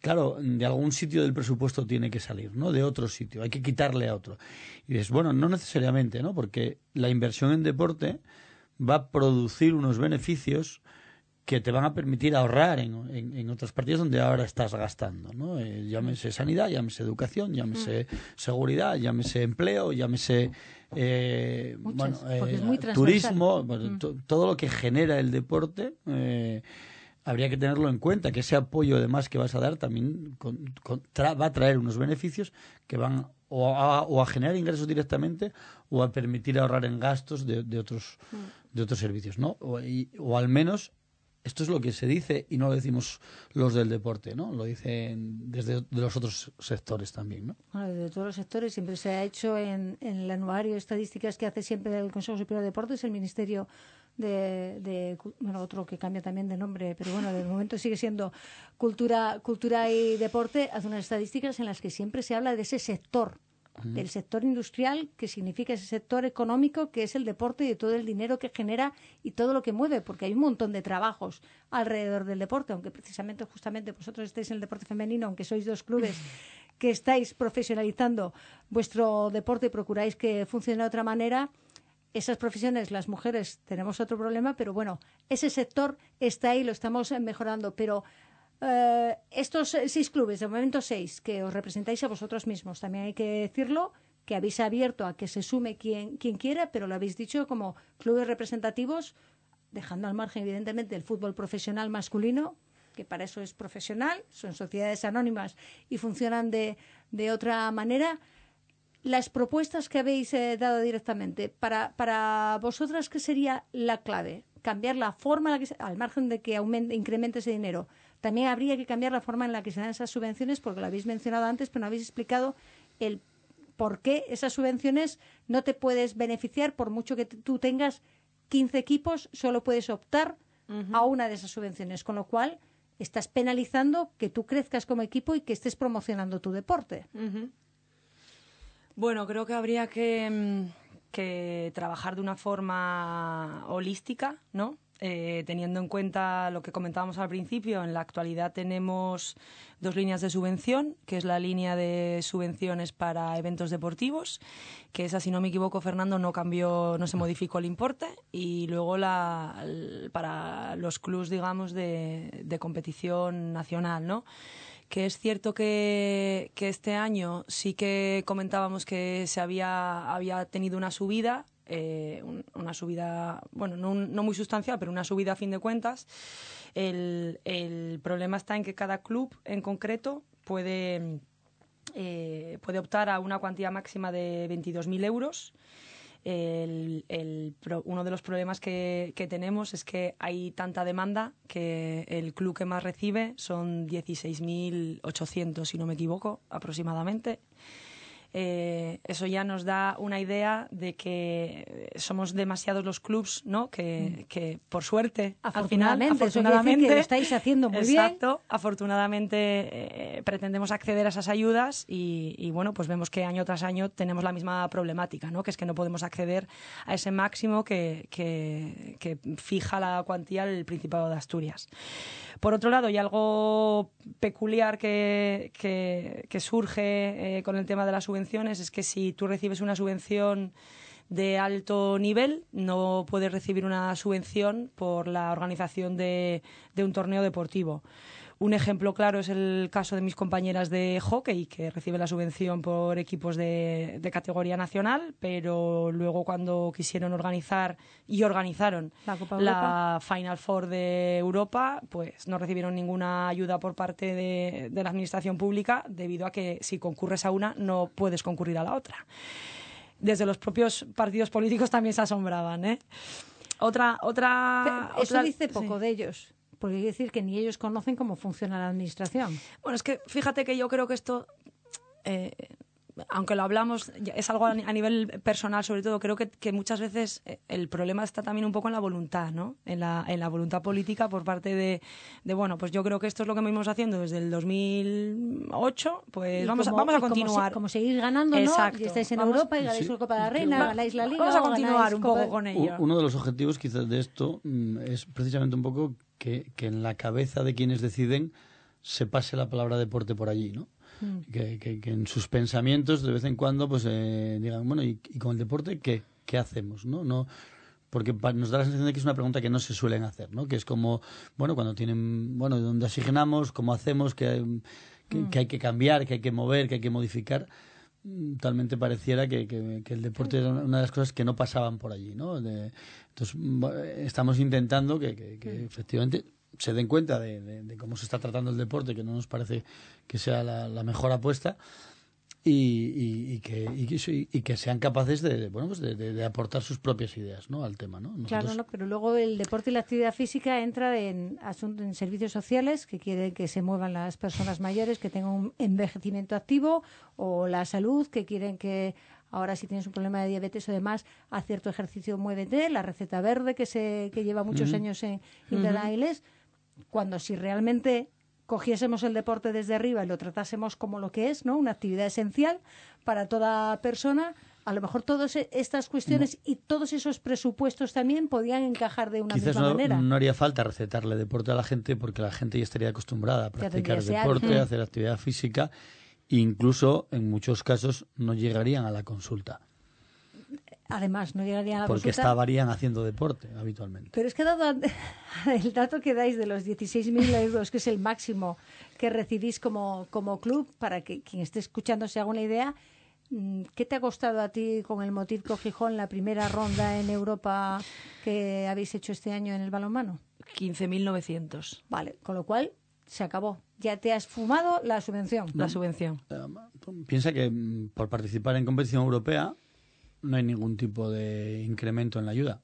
claro, de algún sitio del presupuesto tiene que salir, ¿no? De otro sitio, hay que quitarle a otro. Y dices, bueno, no necesariamente, ¿no? Porque la inversión en deporte va a producir unos beneficios que te van a permitir ahorrar en, en, otras partidas donde ahora estás gastando, ¿no? Eh, llámese sanidad, llámese educación, llámese seguridad, llámese empleo, llámese eh, bueno, eh, turismo, todo lo que genera el deporte. Eh, habría que tenerlo en cuenta, que ese apoyo además que vas a dar también va a traer unos beneficios que van o a, generar ingresos directamente o a permitir ahorrar en gastos de, otros, mm. de otros servicios, ¿no? O, o al menos esto es lo que se dice y no lo decimos los del deporte, ¿no? Lo dicen desde los otros sectores también, ¿no? Bueno, desde todos los sectores siempre se ha hecho en, el anuario de estadísticas que hace siempre el Consejo Superior de Deportes, el Ministerio de, bueno, otro que cambia también de nombre, pero bueno, de momento sigue siendo cultura, cultura y deporte, hace unas estadísticas en las que siempre se habla de ese sector del sector industrial, que significa ese sector económico que es el deporte y de todo el dinero que genera y todo lo que mueve, porque hay un montón de trabajos alrededor del deporte, aunque precisamente justamente vosotros estéis en el deporte femenino, aunque sois dos clubes que estáis profesionalizando vuestro deporte y procuráis que funcione de otra manera, esas profesiones, las mujeres, tenemos otro problema, pero bueno, ese sector está ahí, lo estamos mejorando, pero eh, estos seis clubes, de momento seis, que os representáis a vosotros mismos, también hay que decirlo, que habéis abierto a que se sume quien, quien quiera, pero lo habéis dicho como clubes representativos, dejando al margen, evidentemente, el fútbol profesional masculino, que para eso es profesional, son sociedades anónimas y funcionan de, de otra manera. Las propuestas que habéis eh, dado directamente, para, para vosotras, ¿qué sería la clave? Cambiar la forma, la que, al margen de que aumente, incremente ese dinero, también habría que cambiar la forma en la que se dan esas subvenciones, porque lo habéis mencionado antes, pero no habéis explicado el por qué esas subvenciones no te puedes beneficiar por mucho que tú tengas 15 equipos, solo puedes optar a una de esas subvenciones, con lo cual estás penalizando que tú crezcas como equipo y que estés promocionando tu deporte. Bueno, creo que habría que, mm, que trabajar de una forma holística, ¿no? Eh, teniendo en cuenta lo que comentábamos al principio, en la actualidad tenemos dos líneas de subvención, que es la línea de subvenciones para eventos deportivos, que esa, si no me equivoco, Fernando, no cambió, no se modificó el importe, y luego la, para los clubs, digamos, de, de competición nacional, ¿no? que es cierto que, que, este año sí que comentábamos que se había, había tenido una subida eh, una subida, bueno, no, muy sustancial, pero una subida a fin de cuentas. El, el problema está en que cada club en concreto puede, eh, puede optar a una cuantía máxima de 22.000 euros. El, uno de los problemas que, que, tenemos es que hay tanta demanda que el club que más recibe son 16.800, si no me equivoco, aproximadamente. Eh, eso ya nos da una idea de que somos demasiados los clubs, ¿no? Que, mm. por suerte, afortunadamente, al final, afortunadamente, lo estáis haciendo muy exacto, afortunadamente eh, pretendemos acceder a esas ayudas y, bueno, pues vemos que año tras año tenemos la misma problemática, ¿no? Que es que no podemos acceder a ese máximo que, que fija la cuantía el Principado de Asturias. Por otro lado, hay algo peculiar que, que, surge eh, con el tema de las es que si tú recibes una subvención de alto nivel, no puedes recibir una subvención por la organización de un torneo deportivo. Un ejemplo claro es el caso de mis compañeras de hockey, que reciben la subvención por equipos de, categoría nacional, pero luego cuando quisieron organizar y organizaron la, Final Four de Europa, pues no recibieron ninguna ayuda por parte de, la Administración Pública, debido a que si concurres a una no puedes concurrir a la otra. Desde los propios partidos políticos también se asombraban. ¿eh? Otra, otra, eso dice poco de ellos porque quiere decir que ni ellos conocen cómo funciona la administración. Bueno, es que fíjate que yo creo que esto, eh, aunque lo hablamos, es algo a nivel personal sobre todo, creo que, que, muchas veces eh, el problema está también un poco en la voluntad, ¿no? En la, en la voluntad política por parte de, de, bueno, pues yo creo que esto es lo que venimos haciendo desde el 2008, pues vamos, a, vamos a continuar. Como, seguís ganando, ¿no? Y estáis en Europa y ganáis la Copa de la Reina, ganáis la Liga. Vamos a continuar un poco con ello. Uno de los objetivos quizás de esto mm, es precisamente un poco que, que, en la cabeza de quienes deciden se pase la palabra deporte por allí, ¿no? Mm. Que, que, en sus pensamientos de vez en cuando pues eh, digan, bueno, ¿y, con el deporte qué, qué hacemos? ¿no? no porque nos da la sensación de que es una pregunta que no se suelen hacer, ¿no? Que es como, bueno, cuando tienen, bueno, ¿dónde asignamos? ¿Cómo hacemos? Que, mm. que, hay que cambiar, que hay que mover, que hay que modificar. Mm, talmente pareciera que, que, el deporte era una de las cosas que no pasaban por allí, ¿no? entonces, estamos intentando que, efectivamente se den cuenta de, cómo se está tratando el deporte, que no nos parece que sea la, mejor apuesta, y, que, y, que, sean capaces de, bueno, pues de, aportar sus propias ideas ¿no? al tema. ¿no? Claro, no, pero luego el deporte y la actividad física entra en, en servicios sociales que quieren que se muevan las personas mayores, que tengan un envejecimiento activo, o la salud, que quieren que ahora si tienes un problema de diabetes o demás, a cierto ejercicio muévete, la receta verde que se que lleva muchos años en Interailes, cuando si realmente cogiésemos el deporte desde arriba y lo tratásemos como lo que es, ¿no? Una actividad esencial para toda persona, a lo mejor todas e, estas cuestiones y todos esos presupuestos también podían encajar de una misma no, manera. no haría falta recetarle deporte a la gente porque la gente ya estaría acostumbrada a practicar deporte, a hacer actividad física incluso en muchos casos no llegarían a la consulta. Además, no llegarían a la Porque estarían haciendo deporte habitualmente. Pero es que dado (laughs) el dato que dais de los 16.000 euros, que es el máximo que recibís como, como club, para que quien esté escuchando se haga una idea, mm, ¿qué te ha costado a ti con el Motivco Gijón la primera ronda en Europa que habéis hecho este año en el balonmano? 15.900. Vale, con lo cual se acabó. Ya te has fumado la subvención. La subvención. Eh, piensa que mm, por participar en competición europea no hay ningún tipo de incremento en la ayuda.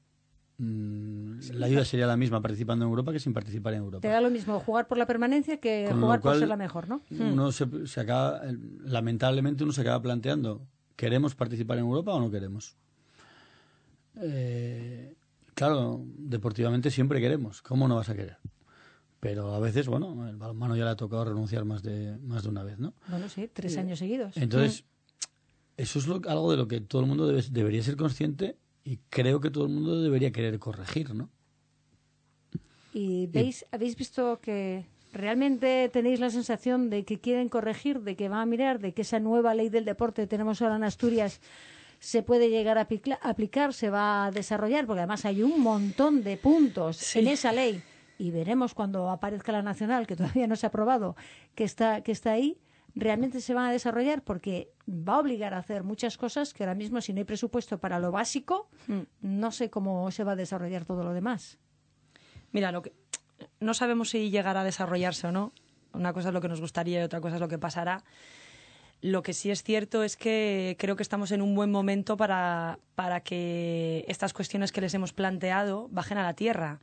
Mm, la ayuda sería la misma participando en Europa que sin participar en Europa. Te da lo mismo jugar por la permanencia que jugar por ser la mejor, ¿no? Uno se, se, acaba, lamentablemente uno se acaba planteando, ¿queremos participar en Europa o no queremos? Eh, claro, deportivamente siempre queremos. ¿Cómo no vas a querer? pero a veces, bueno, el balonmano ya le ha tocado renunciar más de, más de una vez, ¿no? Bueno, sí, tres años seguidos. Entonces, eso es algo de lo que todo el mundo debería ser consciente y creo que todo el mundo debería querer corregir, ¿no? ¿Y veis, habéis visto que realmente tenéis la sensación de que quieren corregir, de que van a mirar, de que esa nueva ley del deporte que tenemos ahora en Asturias se puede llegar a aplicar, se va a desarrollar? Porque además hay un montón de puntos en esa ley y veremos cuando aparezca la nacional, que todavía no se ha aprobado, que está, que está ahí, realmente se van a desarrollar porque va a obligar a hacer muchas cosas que ahora mismo si no hay presupuesto para lo básico, mm. no sé cómo se va a desarrollar todo lo demás. Mira, lo que no sabemos si llegará a desarrollarse o no. Una cosa es lo que nos gustaría y otra cosa es lo que pasará. Lo que sí es cierto es que creo que estamos en un buen momento para, para que estas cuestiones que les hemos planteado bajen a la tierra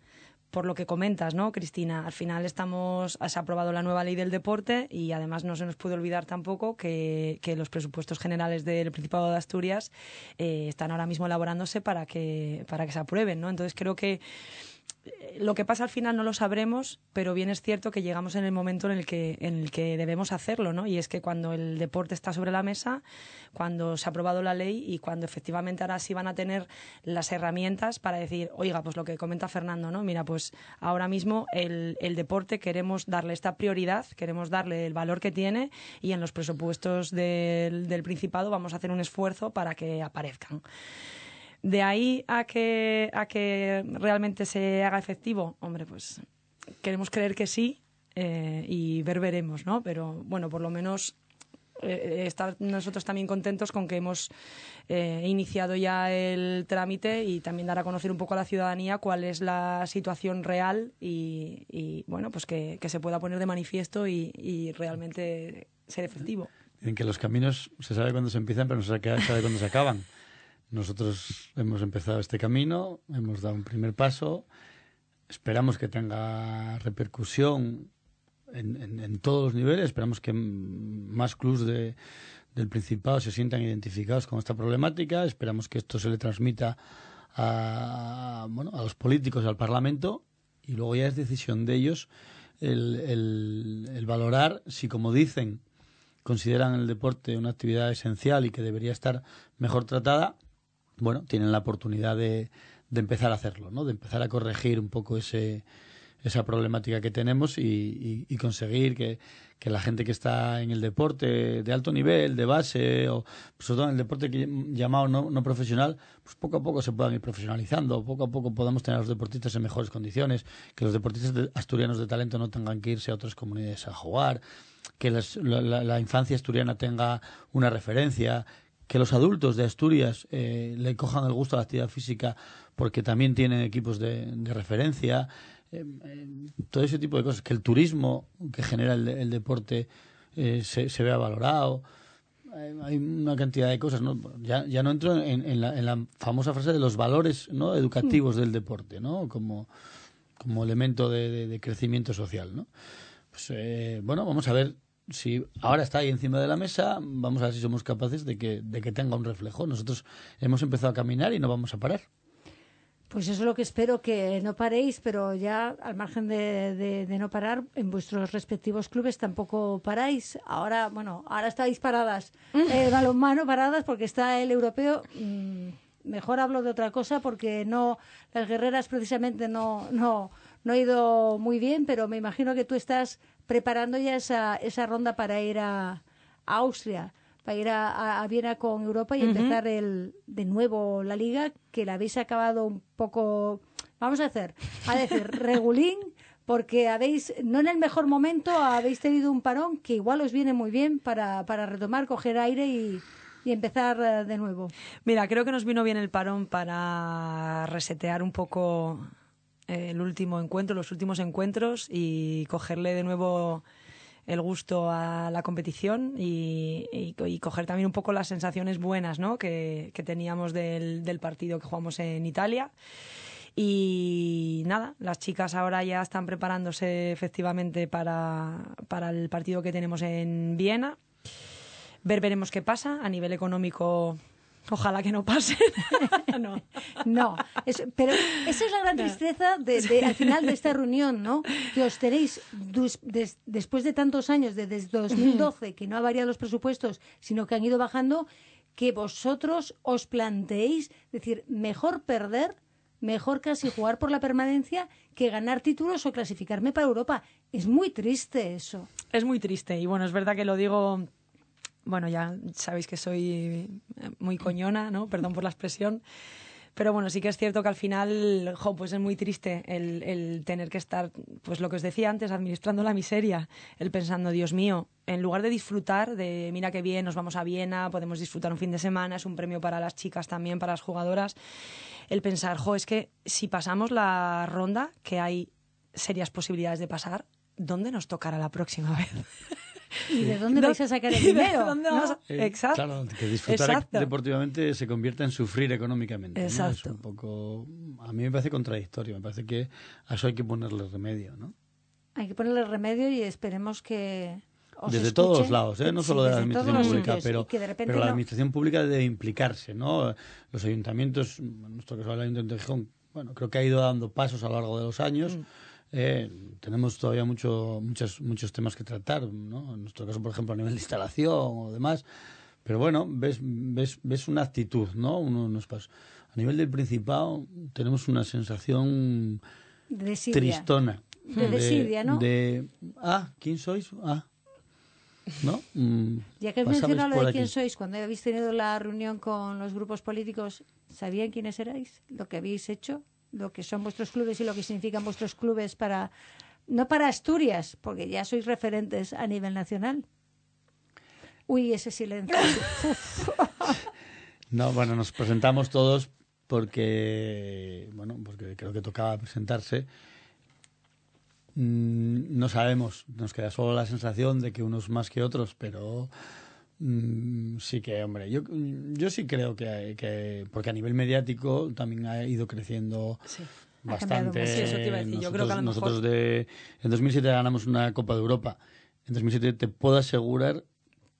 por lo que comentas, ¿no, Cristina? Al final estamos, has aprobado la nueva ley del deporte y además no se nos puede olvidar tampoco que, los presupuestos generales del Principado de Asturias eh, están ahora mismo elaborándose para que, para que se aprueben, ¿no? Entonces creo que lo que pasa al final no lo sabremos, pero bien es cierto que llegamos en el momento en el que, en el que debemos hacerlo, ¿no? Y es que cuando el deporte está sobre la mesa, cuando se ha aprobado la ley y cuando efectivamente ahora sí van a tener las herramientas para decir, oiga, pues lo que comenta Fernando, ¿no? Mira, pues ahora mismo el, el deporte queremos darle esta prioridad, queremos darle el valor que tiene y en los presupuestos del, del Principado vamos a hacer un esfuerzo para que aparezcan. De ahí a que, a que realmente se haga efectivo, hombre, pues queremos creer que sí eh, y ver veremos, ¿no? Pero bueno, por lo menos eh, estar nosotros también contentos con que hemos eh, iniciado ya el trámite y también dar a conocer un poco a la ciudadanía cuál es la situación real y, bueno, pues que, se pueda poner de manifiesto y, realmente ser efectivo. En que los caminos se sabe cuándo se empiezan, pero no se sabe cuándo se acaban. Nosotros hemos empezado este camino, hemos dado un primer paso, esperamos que tenga repercusión en, todos los niveles, esperamos que más clubs de, del Principado se sientan identificados con esta problemática, esperamos que esto se le transmita a, bueno, a los políticos al Parlamento. Y luego ya es decisión de ellos el, el valorar si, como dicen, consideran el deporte una actividad esencial y que debería estar mejor tratada, bueno, tienen la oportunidad de, de empezar a hacerlo, ¿no? De empezar a corregir un poco ese, esa problemática que tenemos y, conseguir que, la gente que está en el deporte de alto nivel, de base, o sobre todo en el deporte que, llamado no, no, profesional, pues poco a poco se puedan ir profesionalizando, poco a poco podamos tener a los deportistas en mejores condiciones, que los deportistas asturianos de talento no tengan que irse a otras comunidades a jugar, que la, la, infancia asturiana tenga una referencia, que los adultos de Asturias eh, le cojan el gusto a la actividad física porque también tienen equipos de, referencia, eh, eh, todo ese tipo de cosas, que el turismo que genera el, deporte se, se, vea valorado. Hay una cantidad de cosas, ¿no? Ya, ya no entro en, la, famosa frase de los valores ¿no? educativos del deporte, ¿no? Como, como elemento de, de, crecimiento social, ¿no? Pues, bueno, vamos a ver si ahora está ahí encima de la mesa, vamos a ver si somos capaces de que, de que tenga un reflejo. Nosotros hemos empezado a caminar y no vamos a parar. Pues eso es lo que espero, que no paréis, pero ya al margen de, de, no parar, en vuestros respectivos clubes tampoco paráis. Ahora, bueno, ahora estáis paradas, (laughs) eh, balonmano paradas porque está el europeo. Mm, mejor hablo de otra cosa porque no, las guerreras precisamente no, no, no ha ido muy bien, pero me imagino que tú estás preparando ya esa, esa ronda para ir a, Austria, para ir a, Viena con Europa y empezar el, de nuevo la liga, que la habéis acabado un poco, vamos a hacer, a decir, (laughs) regulín, porque habéis, no en el mejor momento, habéis tenido un parón que igual os viene muy bien para, para retomar, coger aire y, y empezar eh, de nuevo. Mira, creo que nos vino bien el parón para resetear un poco el último encuentro, los últimos encuentros y cogerle de nuevo el gusto a la competición y, coger también un poco las sensaciones buenas ¿no? que, que teníamos del, del, partido que jugamos en Italia. Y nada, las chicas ahora ya están preparándose efectivamente para, para el partido que tenemos en Viena. Ver, veremos qué pasa. A nivel económico Ojalá que no pase. (laughs) no, no pero esa es la gran tristeza de, al final de esta reunión, ¿no? Que os tenéis, después de tantos años, desde 2012, que no ha variado los presupuestos, sino que han ido bajando, que vosotros os planteéis, decir, mejor perder, mejor casi jugar por la permanencia que ganar títulos o clasificarme para Europa. Es muy triste eso. Es muy triste y bueno, es verdad que lo digo bueno, ya sabéis que soy muy coñona, ¿no? Perdón por la expresión. Pero bueno, sí que es cierto que al final, jo, pues es muy triste el, el, tener que estar, pues lo que os decía antes, administrando la miseria, el pensando, Dios mío, en lugar de disfrutar de, mira qué bien, nos vamos a Viena, podemos disfrutar un fin de semana, es un premio para las chicas también, para las jugadoras, el pensar, jo, es que si pasamos la ronda, que hay serias posibilidades de pasar, ¿dónde nos tocará la próxima (laughs) vez? ¿Y de dónde vais a sacar (laughs) el dinero? Eh, Exacto. Claro, que disfrutar deportivamente se convierta en sufrir económicamente. Exacto. Es un poco, a mí me parece contradictorio, me parece que a eso hay que ponerle remedio, ¿no? Hay que ponerle remedio y esperemos que desde todos los lados, ¿eh? no solo de la administración pública, pero, pero la administración pública debe implicarse, ¿no? Los ayuntamientos, en nuestro caso el Ayuntamiento de Gijón, bueno, creo que ha ido dando pasos a lo largo de los años. Mm. Eh, tenemos todavía mucho, muchos, muchos temas que tratar, ¿no? En nuestro caso, por ejemplo, a nivel de instalación o demás. Pero bueno, ves, ves, ves una actitud, ¿no? Unos pasos. A nivel del Principado tenemos una sensación tristona. De desidia, ¿no? De, ah, ¿quién sois? Ah, ¿no? Mm, ya que has mencionado lo de quién sois, cuando habéis tenido la reunión con los grupos políticos, ¿sabían quiénes erais? ¿Lo que habéis hecho? ¿Lo que son vuestros clubes y lo que significan vuestros clubes para... No para Asturias, porque ya sois referentes a nivel nacional. Uy, ese silencio. (laughs) no, bueno, nos presentamos todos porque, bueno, porque creo que tocaba presentarse Mm, no sabemos, nos queda solo la sensación de que unos más que otros, pero sí que, hombre, yo, yo sí creo que, que, porque a nivel mediático también ha ido creciendo bastante. nosotros, de, en 2007 ganamos una Copa de Europa. En 2007 te puedo asegurar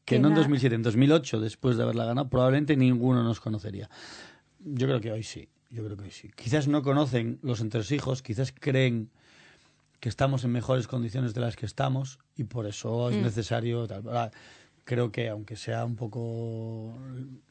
que no en 2007, en 2008, después de haberla ganado, probablemente ninguno nos conocería. Yo creo que hoy sí, yo creo que hoy sí. Quizás no conocen los entresijos, quizás creen que estamos en mejores condiciones de las que estamos y por eso es mm. necesario. Creo que, aunque sea un poco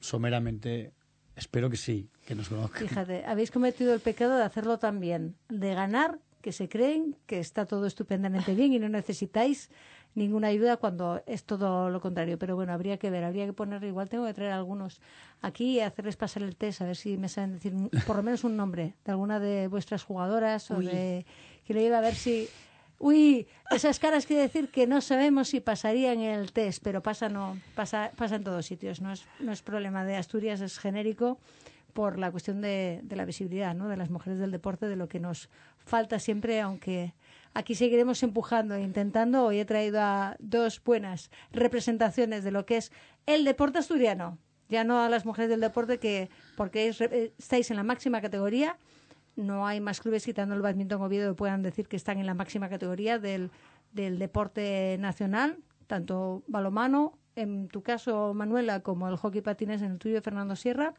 someramente, espero que sí, que nos conozcan. Fíjate, habéis cometido el pecado de hacerlo también, de ganar, que se creen que está todo estupendamente bien y no necesitáis ninguna ayuda cuando es todo lo contrario. Pero bueno, habría que ver, habría que poner, igual tengo que traer algunos aquí y hacerles pasar el test, a ver si me saben decir por lo menos un nombre de alguna de vuestras jugadoras o de que le iba a ver si... Uy, esas caras quiere decir que no sabemos si pasaría en el test, pero pasa, no, pasa, pasa en todos sitios. No es, no es problema de Asturias, es genérico por la cuestión de, de la visibilidad ¿no? de las mujeres del deporte, de lo que nos falta siempre, aunque aquí seguiremos empujando e intentando. Hoy he traído a dos buenas representaciones de lo que es el deporte asturiano. Ya no a las mujeres del deporte, que porque estáis en la máxima categoría, no hay más clubes quitando el badminton Oviedo que puedan decir que están en la máxima categoría del, del deporte nacional, tanto balomano, en tu caso Manuela, como el hockey patines en el tuyo Fernando Sierra,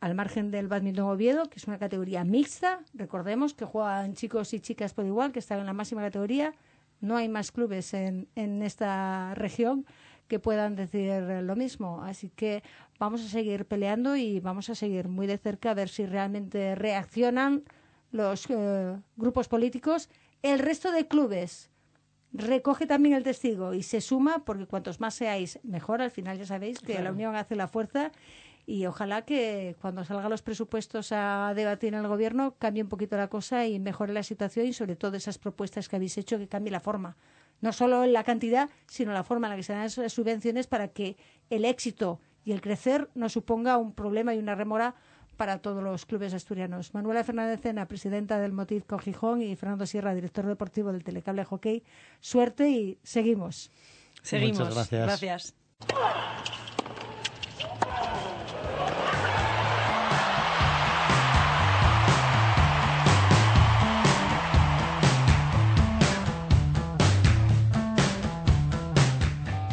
al margen del badminton Oviedo, que es una categoría mixta, recordemos que juegan chicos y chicas por igual, que están en la máxima categoría, no hay más clubes en, en esta región que puedan decir lo mismo. Así que vamos a seguir peleando y vamos a seguir muy de cerca a ver si realmente reaccionan los eh, grupos políticos. El resto de clubes recoge también el testigo y se suma, porque cuantos más seáis, mejor. Al final ya sabéis que la unión hace la fuerza y ojalá que cuando salgan los presupuestos a debatir en el gobierno cambie un poquito la cosa y mejore la situación y sobre todo esas propuestas que habéis hecho que cambie la forma no solo en la cantidad, sino la forma en la que se dan esas subvenciones para que el éxito y el crecer no suponga un problema y una remora para todos los clubes asturianos. Manuela Fernández Cena, presidenta del Motiv Gijón, y Fernando Sierra, director deportivo del Telecable Hockey. Suerte y seguimos. Seguimos. Muchas gracias. gracias.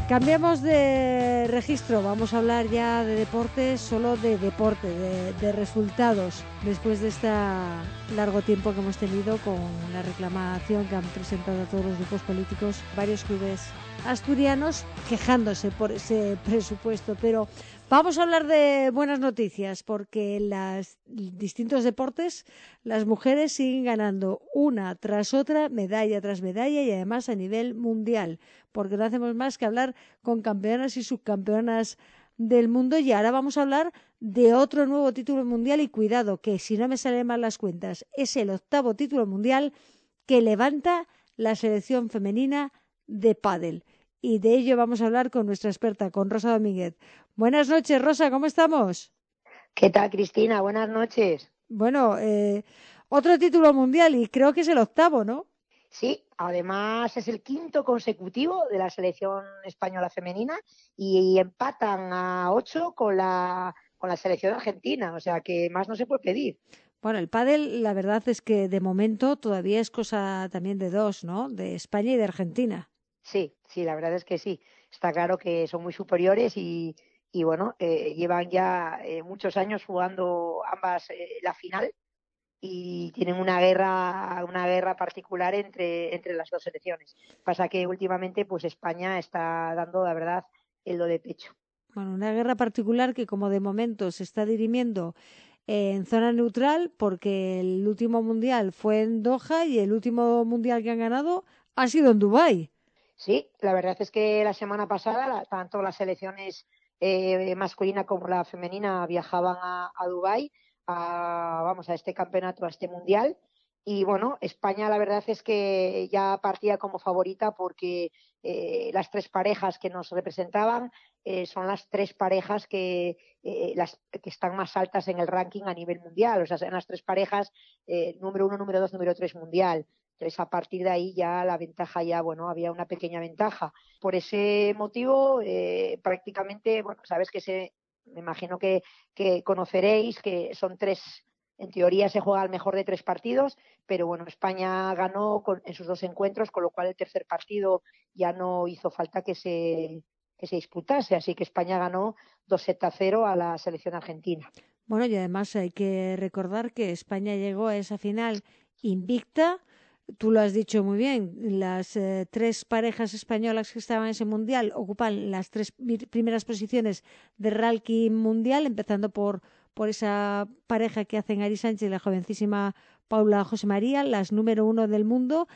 Cambiamos de registro, vamos a hablar ya de deporte, solo de deporte, de, resultados, después de este largo tiempo que hemos tenido con la reclamación que han presentado todos los grupos políticos, varios clubes asturianos quejándose por ese presupuesto. Pero vamos a hablar de buenas noticias, porque en los distintos deportes las mujeres siguen ganando una tras otra, medalla tras medalla y además a nivel mundial, porque no hacemos más que hablar con campeonas y subcampeonas del mundo y ahora vamos a hablar de otro nuevo título mundial y cuidado que si no me salen mal las cuentas es el octavo título mundial que levanta la selección femenina de pádel. Y de ello vamos a hablar con nuestra experta, con Rosa Domínguez. Buenas noches, Rosa, ¿cómo estamos? ¿Qué tal, Cristina? Buenas noches. Bueno, eh, otro título mundial y creo que es el octavo, ¿no? Sí, además es el quinto consecutivo de la selección española femenina y empatan a ocho con la, con la selección argentina, o sea que más no se puede pedir. Bueno, el pádel, la verdad es que de momento todavía es cosa también de dos, ¿no? De España y de Argentina. Sí, sí, la verdad es que sí. Está claro que son muy superiores y, bueno, eh, llevan ya eh, muchos años jugando ambas eh, la final y tienen una guerra una guerra particular entre entre las dos selecciones. Pasa que últimamente pues España está dando la verdad el lo de pecho. Bueno una guerra particular que como de momento se está dirimiendo en zona neutral porque el último mundial fue en Doha y el último mundial que han ganado ha sido en Dubái sí la verdad es que la semana pasada tanto las selecciones eh, masculina como la femenina viajaban a, a Dubái a, vamos, a este campeonato, a este mundial. Y bueno, España la verdad es que ya partía como favorita porque eh, las tres parejas que nos representaban eh, son las tres parejas que, eh, las, que están más altas en el ranking a nivel mundial. O sea, son las tres parejas número uno, número dos, número tres mundial. Entonces, a partir de ahí ya la ventaja ya, bueno, había una pequeña ventaja. Por ese motivo, eh, prácticamente, bueno, sabes que se, me imagino que, conoceréis que son tres, en teoría se juega al mejor de tres partidos, pero bueno, España ganó con, en sus dos encuentros, con lo cual el tercer partido ya no hizo falta que se, que se disputase, así que España ganó 2 7 a 0 a la selección argentina. Bueno, y además hay que recordar que España llegó a esa final invicta. Tú lo has dicho muy bien, las eh, tres parejas españolas que estaban en ese mundial ocupan las tres primeras posiciones de ranking mundial, empezando por, por esa pareja que hacen Ari Sánchez y la jovencísima Paula José María, las número uno del mundo.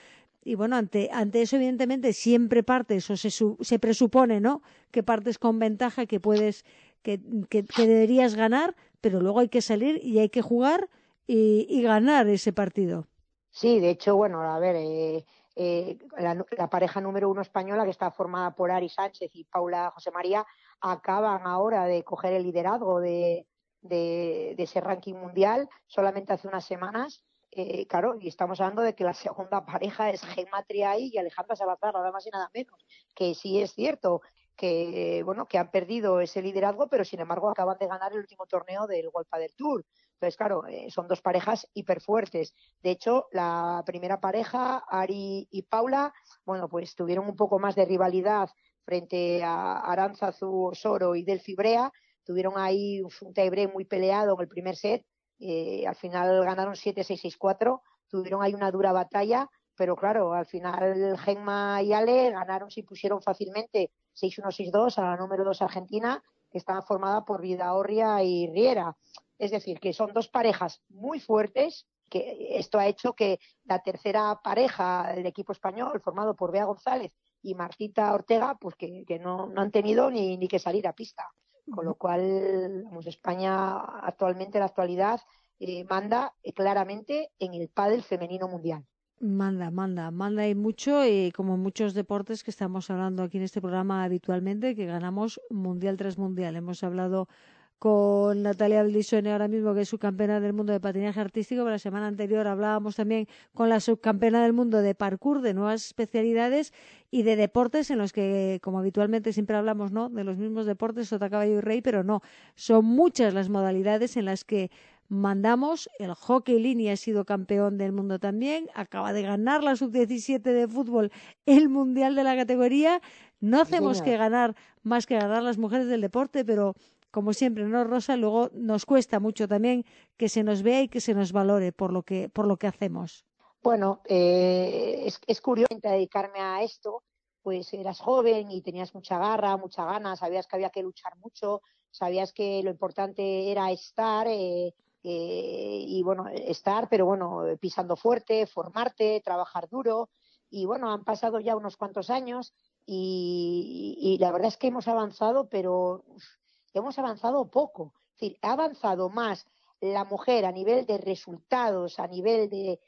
Y bueno, ante, ante eso, evidentemente, siempre partes o se, se presupone, ¿no? Que partes con ventaja, que puedes, que, que, que deberías ganar, pero luego hay que salir y hay que jugar y, y ganar ese partido. Sí, de hecho, bueno, a ver, eh, eh, la, la, pareja número uno española, que está formada por Ari Sánchez y Paula José María, acaban ahora de coger el liderazgo de, de, ese ranking mundial solamente hace unas semanas. Eh, claro, y estamos hablando de que la segunda pareja es Gemma Triay y Alejandra Salazar, nada más y nada menos. Que sí es cierto que, bueno, que han perdido ese liderazgo, pero sin embargo acaban de ganar el último torneo del Golpa del Tour. Entonces, claro, eh, son dos parejas hiperfuertes. De hecho, la primera pareja, Ari y Paula, bueno, pues tuvieron un poco más de rivalidad frente a Aranzazu Osoro y Delphi Brea. Tuvieron ahí un tiebreak muy peleado en el primer set. Eh, al final ganaron 7-6-6-4. Tuvieron ahí una dura batalla, pero claro, al final Gemma y Ale ganaron, se pusieron fácilmente 6-1-6-2 a la número 2 Argentina, que estaba formada por Vidaorria y Riera. Es decir, que son dos parejas muy fuertes, que esto ha hecho que la tercera pareja del equipo español, formado por Bea González y Martita Ortega, pues que, que no, no, han tenido ni, ni, que salir a pista. Con lo cual, pues España actualmente, en la actualidad, eh, manda eh, claramente en el pádel femenino mundial. Manda, manda, manda y mucho, y como muchos deportes que estamos hablando aquí en este programa habitualmente, que ganamos mundial tras mundial. Hemos hablado con Natalia Aldisone ahora mismo, que es subcampeona del mundo de patinaje artístico. La semana anterior hablábamos también con la subcampeona del mundo de parkour, de nuevas especialidades y de deportes en los que, como habitualmente siempre hablamos, ¿no? De los mismos deportes, sota, caballo y rey, pero no. Son muchas las modalidades en las que mandamos. El hockey línea ha sido campeón del mundo también. Acaba de ganar la sub-17 de fútbol el mundial de la categoría. No hacemos que ganar más que ganar las mujeres del deporte, pero como siempre, ¿no, Rosa? Luego nos cuesta mucho también que se nos vea y que se nos valore por lo que, por lo que hacemos. Bueno, eh, es, curioso dedicarme a esto, pues eras joven y tenías mucha garra, mucha gana, sabías que había que luchar mucho, sabías que lo importante era estar eh, eh, y bueno, estar, pero bueno, pisando fuerte, formarte, trabajar duro. Y bueno, han pasado ya unos cuantos años y la verdad es que hemos avanzado, pero hemos avanzado poco. Es decir, ha avanzado más la mujer a nivel de resultados, a nivel de,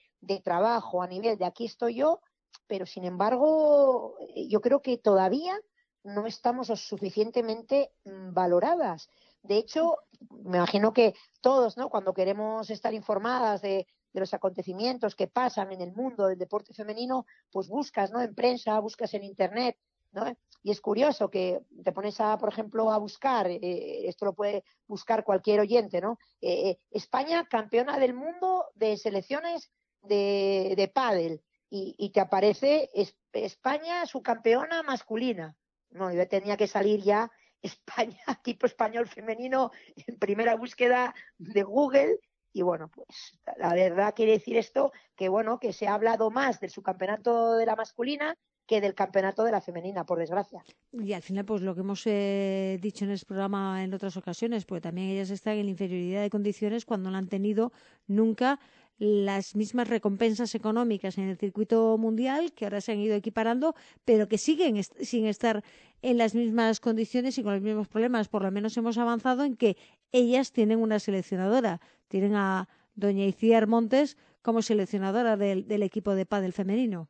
trabajo, a nivel de aquí estoy yo, pero sin embargo, yo creo que todavía no estamos suficientemente valoradas. De hecho, me imagino que todos, ¿no? Cuando queremos estar informadas de, de los acontecimientos que pasan en el mundo del deporte femenino, pues buscas, ¿no? En prensa, buscas en internet, ¿no? Y es curioso que te pones a, por ejemplo, a buscar, eh, esto lo puede buscar cualquier oyente, ¿no? Eh, eh, España campeona del mundo de selecciones de, de pádel y, te aparece España su campeona masculina. No, yo tenía que salir ya (laughs) España, equipo español femenino en primera búsqueda de Google y bueno, pues la verdad quiere decir esto que bueno, que se ha hablado más del subcampeonato de la masculina que del campeonato de la femenina, por desgracia. Y al final, pues lo que hemos eh, dicho en el programa en otras ocasiones, pues también ellas están en inferioridad de condiciones cuando no han tenido nunca las mismas recompensas económicas en el circuito mundial, que ahora se han ido equiparando, pero que siguen sin estar en las mismas condiciones y con los mismos problemas. Por lo menos hemos avanzado en que ellas tienen una seleccionadora. Tienen a doña Iciar Montes como seleccionadora del, del equipo de pádel femenino.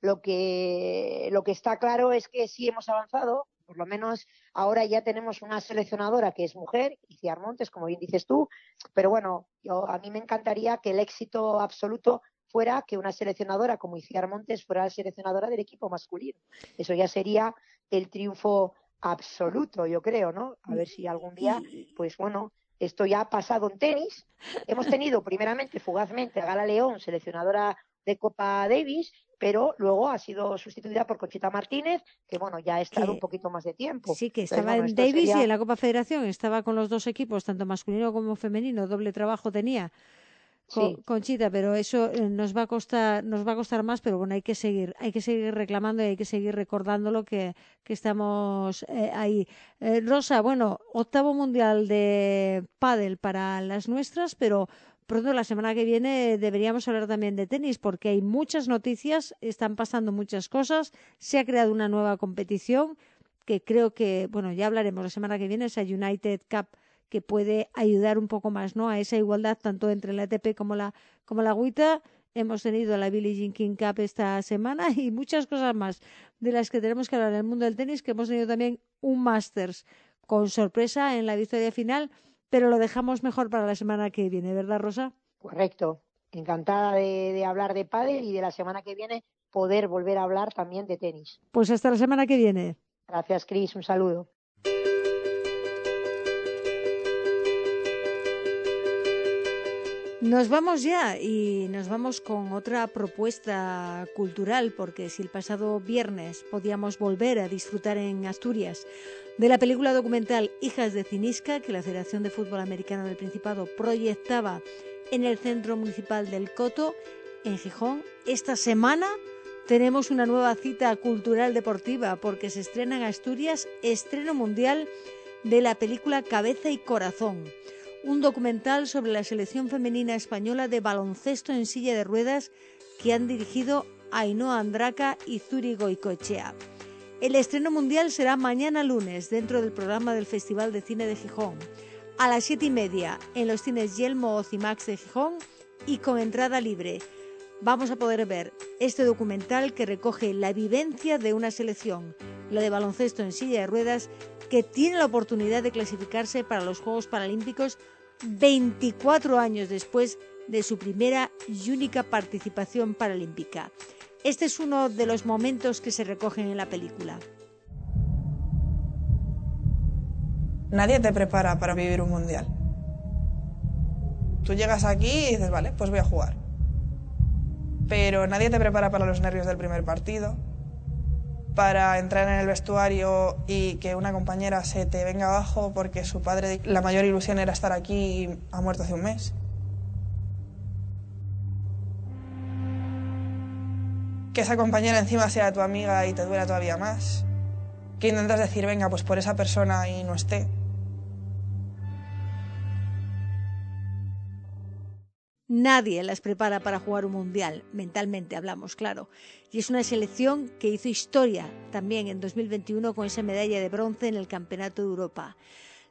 Lo que, lo que está claro es que sí hemos avanzado, por lo menos ahora ya tenemos una seleccionadora que es mujer, Iciar Montes, como bien dices tú, pero bueno, yo, a mí me encantaría que el éxito absoluto fuera que una seleccionadora como Iciar Montes fuera la seleccionadora del equipo masculino. Eso ya sería el triunfo absoluto, yo creo, ¿no? A ver si algún día, pues bueno, esto ya ha pasado en tenis. Hemos tenido primeramente, fugazmente, a Gala León, seleccionadora de Copa Davis, pero luego ha sido sustituida por Conchita Martínez, que bueno, ya ha estado Que- un poquito más de tiempo. Sí, que Entonces, estaba bueno, en Davis sería- y en la Copa Federación. Estaba con los dos equipos, tanto masculino como femenino. Doble trabajo tenía. Sí. Conchita, pero eso eh, nos va a costar, nos va a costar más, pero bueno, hay que seguir, hay que seguir reclamando y hay que seguir recordándolo que, que estamos eh, ahí. Eh, Rosa, bueno, octavo mundial de pádel para las nuestras, pero pronto la semana que viene deberíamos hablar también de tenis porque hay muchas noticias, están pasando muchas cosas, se ha creado una nueva competición que creo que, bueno, ya hablaremos la semana que viene, esa United Cup que puede ayudar un poco más, ¿no? A esa igualdad tanto entre la ATP como la como la agüita. Hemos tenido la Billie Jean King Cup esta semana (laughs) y muchas cosas más de las que tenemos que hablar en el mundo del tenis, que hemos tenido también un Masters con sorpresa en la victoria final, pero lo dejamos mejor para la semana que viene, ¿verdad, Rosa? Correcto. Encantada de, de hablar de pádel y de la semana que viene poder volver a hablar también de tenis. Pues hasta la semana que viene. Gracias, Cris. Un saludo. Nos vamos ya y nos vamos con otra propuesta cultural, porque si el pasado viernes podíamos volver a disfrutar en Asturias de la película documental Hijas de Cinisca, que la Federación de Fútbol Americano del Principado proyectaba en el Centro Municipal del Coto, en Gijón, esta semana tenemos una nueva cita cultural deportiva, porque se estrena en Asturias estreno mundial de la película Cabeza y Corazón un documental sobre la selección femenina española de baloncesto en silla de ruedas que han dirigido Ainhoa Andraca y Zuri Goicoechea. El estreno mundial será mañana lunes dentro del programa del Festival de Cine de Gijón, a las siete y media en los cines Yelmo o Cimax de Gijón y con entrada libre. Vamos a poder ver este documental que recoge la vivencia de una selección, la de baloncesto en silla de ruedas, que tiene la oportunidad de clasificarse para los Juegos Paralímpicos 24 años después de su primera y única participación paralímpica. Este es uno de los momentos que se recogen en la película. Nadie te prepara para vivir un mundial. Tú llegas aquí y dices, vale, pues voy a jugar. Pero nadie te prepara para los nervios del primer partido, para entrar en el vestuario y que una compañera se te venga abajo porque su padre, la mayor ilusión era estar aquí y ha muerto hace un mes. Que esa compañera encima sea tu amiga y te duela todavía más. Que intentas decir, venga, pues por esa persona y no esté. Nadie las prepara para jugar un mundial, mentalmente hablamos, claro. Y es una selección que hizo historia también en 2021 con esa medalla de bronce en el Campeonato de Europa.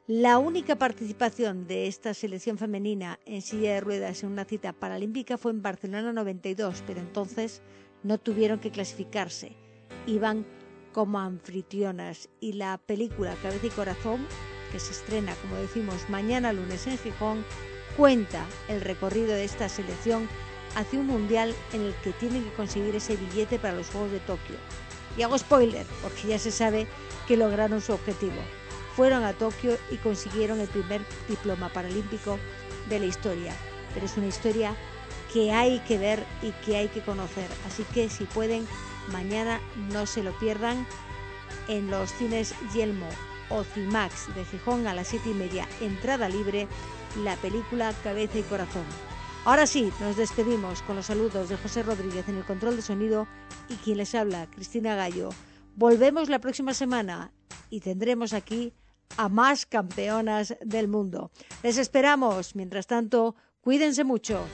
La única participación de esta selección femenina en silla de ruedas en una cita paralímpica fue en Barcelona 92, pero entonces no tuvieron que clasificarse. Iban como anfitrionas y la película Cabeza y Corazón, que se estrena, como decimos, mañana lunes en Gijón, cuenta el recorrido de esta selección hacia un mundial en el que tienen que conseguir ese billete para los Juegos de Tokio. Y hago spoiler, porque ya se sabe que lograron su objetivo. Fueron a Tokio y consiguieron el primer diploma paralímpico de la historia. Pero es una historia que hay que ver y que hay que conocer. Así que si pueden, mañana no se lo pierdan en los cines Yelmo o Cimax de Gijón a las 7 y media, entrada libre, la película Cabeza y Corazón. Ahora sí, nos despedimos con los saludos de José Rodríguez en el control de sonido y quien les habla, Cristina Gallo. Volvemos la próxima semana y tendremos aquí a más campeonas del mundo. Les esperamos. Mientras tanto, cuídense mucho.